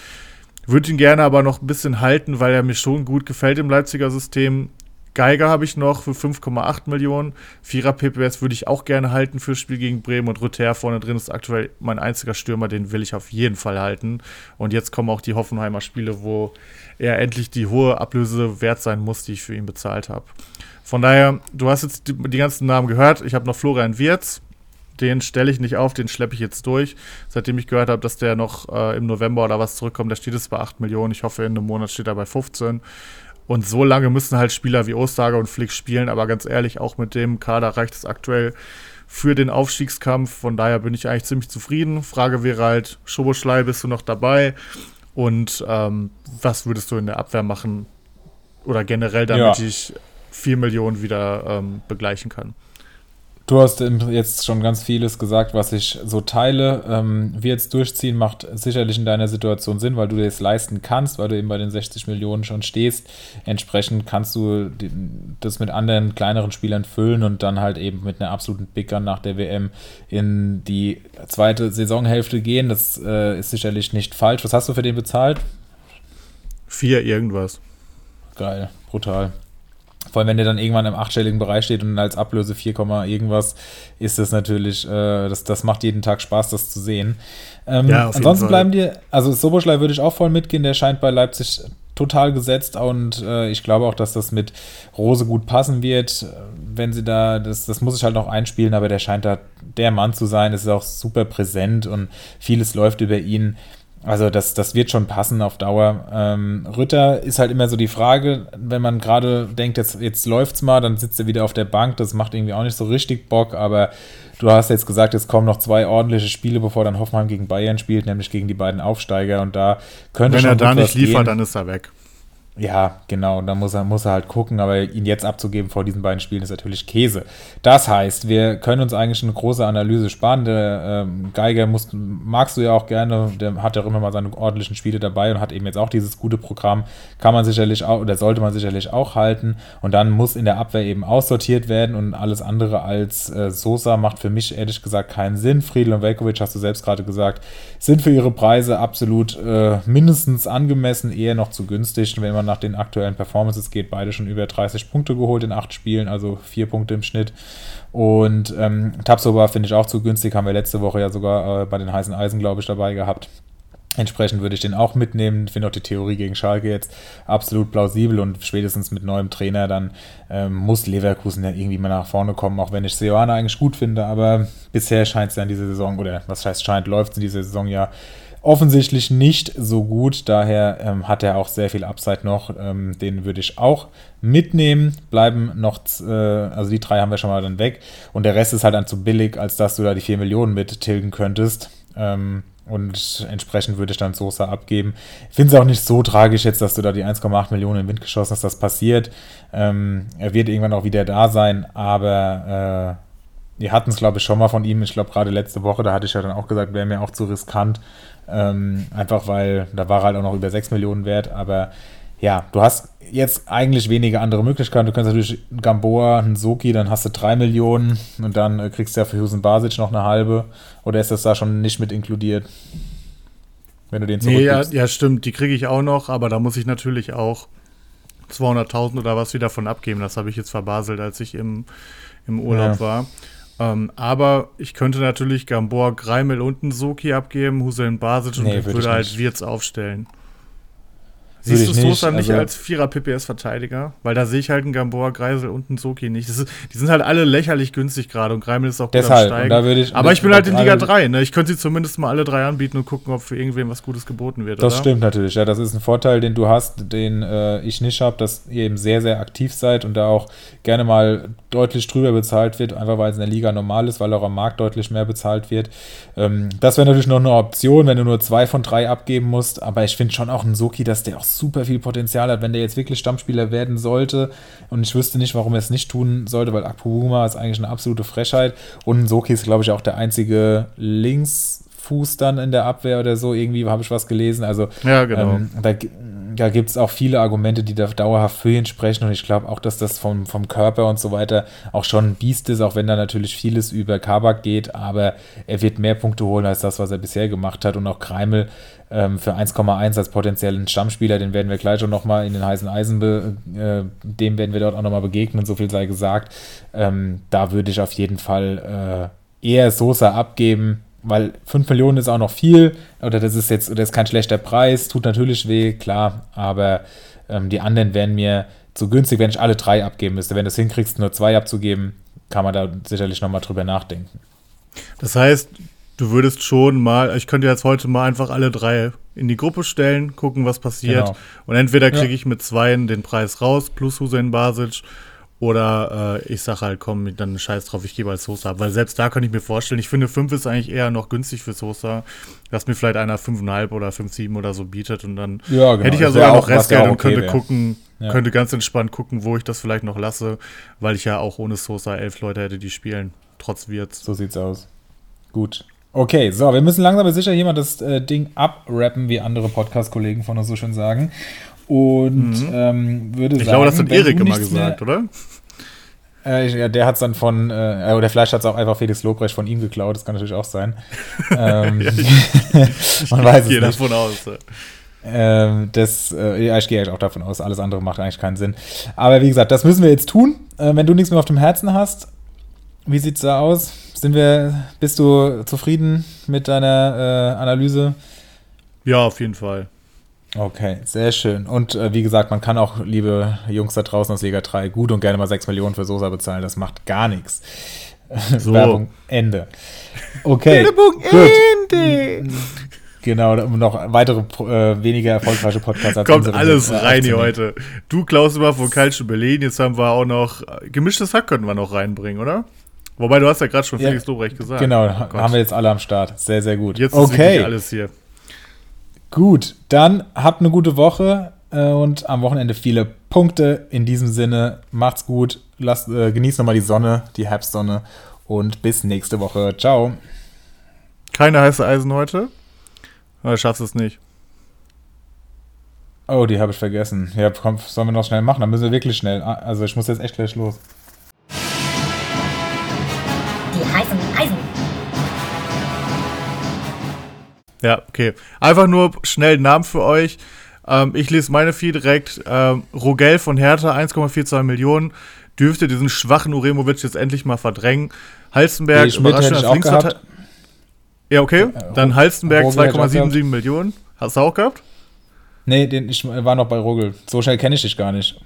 Würde ihn gerne aber noch ein bisschen halten, weil er mir schon gut gefällt im Leipziger System. Geiger habe ich noch für 5,8 Millionen. Vierer PPS würde ich auch gerne halten fürs Spiel gegen Bremen und Rüther vorne drin ist aktuell mein einziger Stürmer, den will ich auf jeden Fall halten. Und jetzt kommen auch die Hoffenheimer Spiele, wo er endlich die hohe Ablöse wert sein muss, die ich für ihn bezahlt habe. Von daher, du hast jetzt die, die ganzen Namen gehört. Ich habe noch Florian Wirz, den stelle ich nicht auf, den schleppe ich jetzt durch. Seitdem ich gehört habe, dass der noch äh, im November oder was zurückkommt, da steht es bei 8 Millionen. Ich hoffe, in einem Monat steht er bei 15. Und so lange müssen halt Spieler wie Osterger und Flick spielen, aber ganz ehrlich, auch mit dem Kader reicht es aktuell für den Aufstiegskampf. Von daher bin ich eigentlich ziemlich zufrieden. Frage wäre halt, Schoboschlei, bist du noch dabei? Und ähm, was würdest du in der Abwehr machen? Oder generell, damit ja. ich 4 Millionen wieder ähm, begleichen kann? Du hast jetzt schon ganz vieles gesagt, was ich so teile. Ähm, wir jetzt durchziehen macht sicherlich in deiner Situation Sinn, weil du das leisten kannst, weil du eben bei den 60 Millionen schon stehst. Entsprechend kannst du das mit anderen kleineren Spielern füllen und dann halt eben mit einer absoluten Big nach der WM in die zweite Saisonhälfte gehen. Das äh, ist sicherlich nicht falsch. Was hast du für den bezahlt? Vier irgendwas. Geil, brutal. Vor allem, wenn der dann irgendwann im achtstelligen Bereich steht und als Ablöse 4, irgendwas, ist das natürlich, äh, das, das macht jeden Tag Spaß, das zu sehen. Ähm, ja, ansonsten bleiben dir, also Soboschlei würde ich auch voll mitgehen, der scheint bei Leipzig total gesetzt und äh, ich glaube auch, dass das mit Rose gut passen wird. Wenn sie da, das, das muss ich halt noch einspielen, aber der scheint da der Mann zu sein, ist auch super präsent und vieles läuft über ihn. Also das, das wird schon passen auf Dauer. Ähm, Rütter ist halt immer so die Frage, wenn man gerade denkt, jetzt, jetzt läuft's mal, dann sitzt er wieder auf der Bank. Das macht irgendwie auch nicht so richtig Bock, aber du hast jetzt gesagt, es kommen noch zwei ordentliche Spiele, bevor dann Hoffenheim gegen Bayern spielt, nämlich gegen die beiden Aufsteiger und da könnte Wenn er da nicht liefert, gehen. dann ist er weg. Ja, genau. Da muss er, muss er halt gucken, aber ihn jetzt abzugeben vor diesen beiden Spielen ist natürlich Käse. Das heißt, wir können uns eigentlich eine große Analyse sparen. Der ähm, Geiger muss, magst du ja auch gerne, der hat ja auch immer mal seine ordentlichen Spiele dabei und hat eben jetzt auch dieses gute Programm. Kann man sicherlich auch, oder sollte man sicherlich auch halten. Und dann muss in der Abwehr eben aussortiert werden und alles andere als äh, Sosa macht für mich ehrlich gesagt keinen Sinn. Friedel und Velkovic, hast du selbst gerade gesagt, sind für ihre Preise absolut äh, mindestens angemessen, eher noch zu günstig. Wenn man nach den aktuellen Performances geht, beide schon über 30 Punkte geholt in acht Spielen, also vier Punkte im Schnitt. Und ähm, Tapsoba finde ich auch zu günstig, haben wir letzte Woche ja sogar äh, bei den heißen Eisen, glaube ich, dabei gehabt. Entsprechend würde ich den auch mitnehmen. Finde auch die Theorie gegen Schalke jetzt absolut plausibel und spätestens mit neuem Trainer dann ähm, muss Leverkusen ja irgendwie mal nach vorne kommen, auch wenn ich Seoane eigentlich gut finde. Aber bisher scheint es ja in dieser Saison, oder was heißt scheint, läuft es in dieser Saison ja offensichtlich nicht so gut. Daher ähm, hat er auch sehr viel Upside noch. Ähm, den würde ich auch mitnehmen. Bleiben noch, äh, also die drei haben wir schon mal dann weg. Und der Rest ist halt dann zu billig, als dass du da die 4 Millionen mit tilgen könntest. Ähm, und entsprechend würde ich dann Sosa abgeben. Ich finde es auch nicht so tragisch jetzt, dass du da die 1,8 Millionen in den Wind geschossen hast, das passiert. Ähm, er wird irgendwann auch wieder da sein, aber äh, wir hatten es, glaube ich, schon mal von ihm. Ich glaube, gerade letzte Woche, da hatte ich ja dann auch gesagt, wäre mir auch zu riskant. Ähm, einfach weil da war halt auch noch über 6 Millionen wert. Aber ja, du hast jetzt eigentlich weniger andere Möglichkeiten. Du kannst natürlich Gamboa, einen Soki, dann hast du 3 Millionen und dann äh, kriegst du ja für Husen Basic noch eine halbe. Oder ist das da schon nicht mit inkludiert? Wenn du den nee, ja, ja, stimmt, die kriege ich auch noch, aber da muss ich natürlich auch 200.000 oder was wieder von abgeben. Das habe ich jetzt verbaselt, als ich im, im Urlaub ja. war. Ähm, aber ich könnte natürlich Gamboa, Greimel und einen Soki abgeben, Hussein Basic und nee, würde, würde halt Wirtz aufstellen. Siehst du Sosa nicht, also, als Vierer-PPS-Verteidiger? Weil da sehe ich halt einen Gamboa, Greisel und einen Soki nicht. Ist, die sind halt alle lächerlich günstig gerade und Greimel ist auch gut Deshalb, am Steigen. Ich, Aber ich bin halt in Liga 3, ne? Ich könnte sie zumindest mal alle drei anbieten und gucken, ob für irgendwen was Gutes geboten wird. Das oder? stimmt natürlich, ja. Das ist ein Vorteil, den du hast, den äh, ich nicht habe, dass ihr eben sehr, sehr aktiv seid und da auch gerne mal deutlich drüber bezahlt wird, einfach weil es in der Liga normal ist, weil auch am Markt deutlich mehr bezahlt wird. Ähm, das wäre natürlich noch eine Option, wenn du nur zwei von drei abgeben musst. Aber ich finde schon auch einen Soki, dass der auch super viel Potenzial hat, wenn der jetzt wirklich Stammspieler werden sollte. Und ich wüsste nicht, warum er es nicht tun sollte, weil Akpobuma ist eigentlich eine absolute Frechheit. Und Soki ist, glaube ich, auch der einzige Linksfuß dann in der Abwehr oder so. Irgendwie habe ich was gelesen. Also ja, genau. Ähm, da, da gibt es auch viele Argumente, die da dauerhaft für ihn sprechen und ich glaube auch, dass das vom, vom Körper und so weiter auch schon ein Biest ist, auch wenn da natürlich vieles über Kabak geht, aber er wird mehr Punkte holen als das, was er bisher gemacht hat und auch Kreimel ähm, für 1,1 als potenziellen Stammspieler, den werden wir gleich schon nochmal in den heißen Eisen, äh, dem werden wir dort auch nochmal begegnen, so viel sei gesagt. Ähm, da würde ich auf jeden Fall äh, eher Sosa abgeben, weil 5 Millionen ist auch noch viel, oder das ist jetzt, das ist kein schlechter Preis, tut natürlich weh, klar, aber ähm, die anderen wären mir zu günstig, wenn ich alle drei abgeben müsste. Wenn du es hinkriegst, nur zwei abzugeben, kann man da sicherlich nochmal drüber nachdenken. Das heißt, du würdest schon mal, ich könnte jetzt heute mal einfach alle drei in die Gruppe stellen, gucken, was passiert. Genau. Und entweder kriege ja. ich mit zweien den Preis raus, plus Hussein Basic, oder äh, ich sage halt, komm, dann scheiß drauf, ich gebe als Sosa ab. Weil selbst da kann ich mir vorstellen, ich finde 5 ist eigentlich eher noch günstig für Sosa, dass mir vielleicht einer 5,5 oder 5,7 oder so bietet und dann ja, genau. hätte ich ja sogar noch Restgeld und könnte wär. gucken, ja. könnte ganz entspannt gucken, wo ich das vielleicht noch lasse, weil ich ja auch ohne Sosa elf Leute hätte, die spielen, trotz Wirts. So sieht's aus. Gut. Okay, so, wir müssen langsam aber sicher mal das äh, Ding abrappen, wie andere Podcast-Kollegen von uns so schön sagen. Und mhm. ähm, würde ich sagen. Ich glaube, das hat Erik immer gesagt, mehr, oder? Äh, ja, der hat es dann von, äh, oder vielleicht hat es auch einfach Felix Lobrecht von ihm geklaut, das kann natürlich auch sein. ähm, man weiß es nicht. davon aus. Ähm, das, äh, ja, ich gehe auch davon aus, alles andere macht eigentlich keinen Sinn. Aber wie gesagt, das müssen wir jetzt tun. Äh, wenn du nichts mehr auf dem Herzen hast, wie sieht es da aus? Sind wir, bist du zufrieden mit deiner äh, Analyse? Ja, auf jeden Fall. Okay, sehr schön. Und äh, wie gesagt, man kann auch, liebe Jungs da draußen aus Liga 3, gut und gerne mal 6 Millionen für Sosa bezahlen. Das macht gar nichts. So. Werbung Ende. Okay. Werbung Ende. Genau, um noch weitere äh, weniger erfolgreiche Podcasts als Kommt alles äh, rein hier heute. Du klaust immer von Calcio Berlin, jetzt haben wir auch noch äh, gemischtes Hack könnten wir noch reinbringen, oder? Wobei du hast ja gerade schon Felix ja, Lobrecht gesagt. Genau, oh haben wir jetzt alle am Start. Sehr, sehr gut. Jetzt okay. ist alles hier. Gut, dann habt eine gute Woche äh, und am Wochenende viele Punkte. In diesem Sinne, macht's gut, lasst, äh, genießt nochmal die Sonne, die Herbstsonne und bis nächste Woche. Ciao. Keine heiße Eisen heute? Oder schaffst du es nicht? Oh, die habe ich vergessen. Ja, komm, sollen wir noch schnell machen? Dann müssen wir wirklich schnell. Ah, also ich muss jetzt echt gleich los. Ja, okay. Einfach nur schnell Namen für euch. Ähm, ich lese meine vier direkt. Ähm, Rogel von Hertha, 1,42 Millionen. Dürfte diesen schwachen Uremovic jetzt endlich mal verdrängen. Halstenberg, nee, überraschend als Linksverteidiger. Ja, okay. Dann Halstenberg 2,77 Millionen. Hast du auch gehabt? Nee, den, ich war noch bei Rogel. So schnell kenne ich dich gar nicht.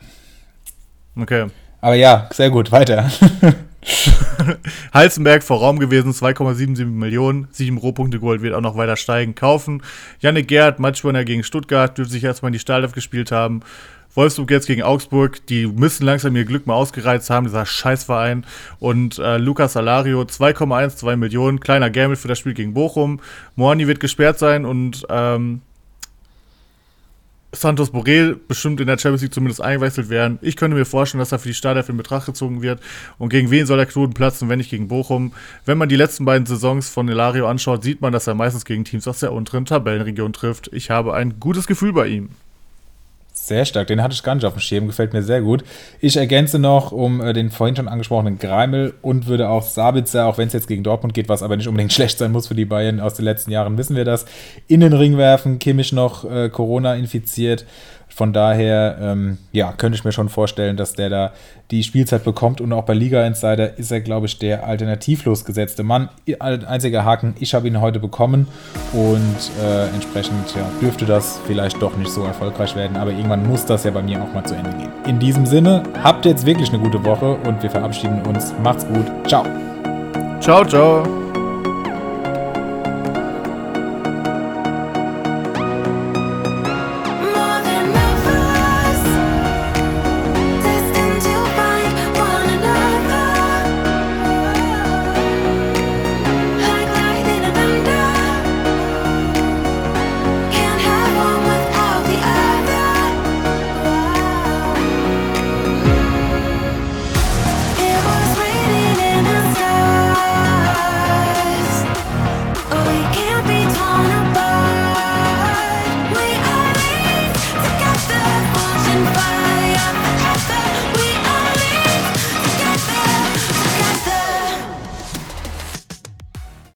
Okay. Aber ja, sehr gut, weiter. Halzenberg vor Raum gewesen, 2,77 Millionen, 7 Rohpunkte geholt, wird auch noch weiter steigen, kaufen. Janik Gerd, Matchwinner gegen Stuttgart, dürfte sich erstmal in die Stahldampf gespielt haben. Wolfsburg jetzt gegen Augsburg, die müssen langsam ihr Glück mal ausgereizt haben, dieser Scheißverein. Und äh, Lukas Salario, 2,12 Millionen, kleiner Gamble für das Spiel gegen Bochum. Moani wird gesperrt sein und ähm, Santos Borrell bestimmt in der Champions League zumindest eingewechselt werden. Ich könnte mir vorstellen, dass er für die Startelf in Betracht gezogen wird. Und gegen wen soll der Knoten platzen, wenn nicht gegen Bochum? Wenn man die letzten beiden Saisons von Elario anschaut, sieht man, dass er meistens gegen Teams aus der unteren Tabellenregion trifft. Ich habe ein gutes Gefühl bei ihm. Sehr stark, den hatte ich gar nicht auf dem Schirm, gefällt mir sehr gut. Ich ergänze noch um äh, den vorhin schon angesprochenen Greimel und würde auch Sabitzer, auch wenn es jetzt gegen Dortmund geht, was aber nicht unbedingt schlecht sein muss für die Bayern aus den letzten Jahren, wissen wir das, in den Ring werfen. Kimmich noch äh, Corona infiziert von daher, ähm, ja, könnte ich mir schon vorstellen, dass der da die Spielzeit bekommt und auch bei Liga Insider ist er, glaube ich, der alternativlos gesetzte Mann. Einziger Haken, ich habe ihn heute bekommen und äh, entsprechend ja, dürfte das vielleicht doch nicht so erfolgreich werden, aber irgendwann muss das ja bei mir auch mal zu Ende gehen. In diesem Sinne, habt jetzt wirklich eine gute Woche und wir verabschieden uns. Macht's gut. Ciao. Ciao, ciao.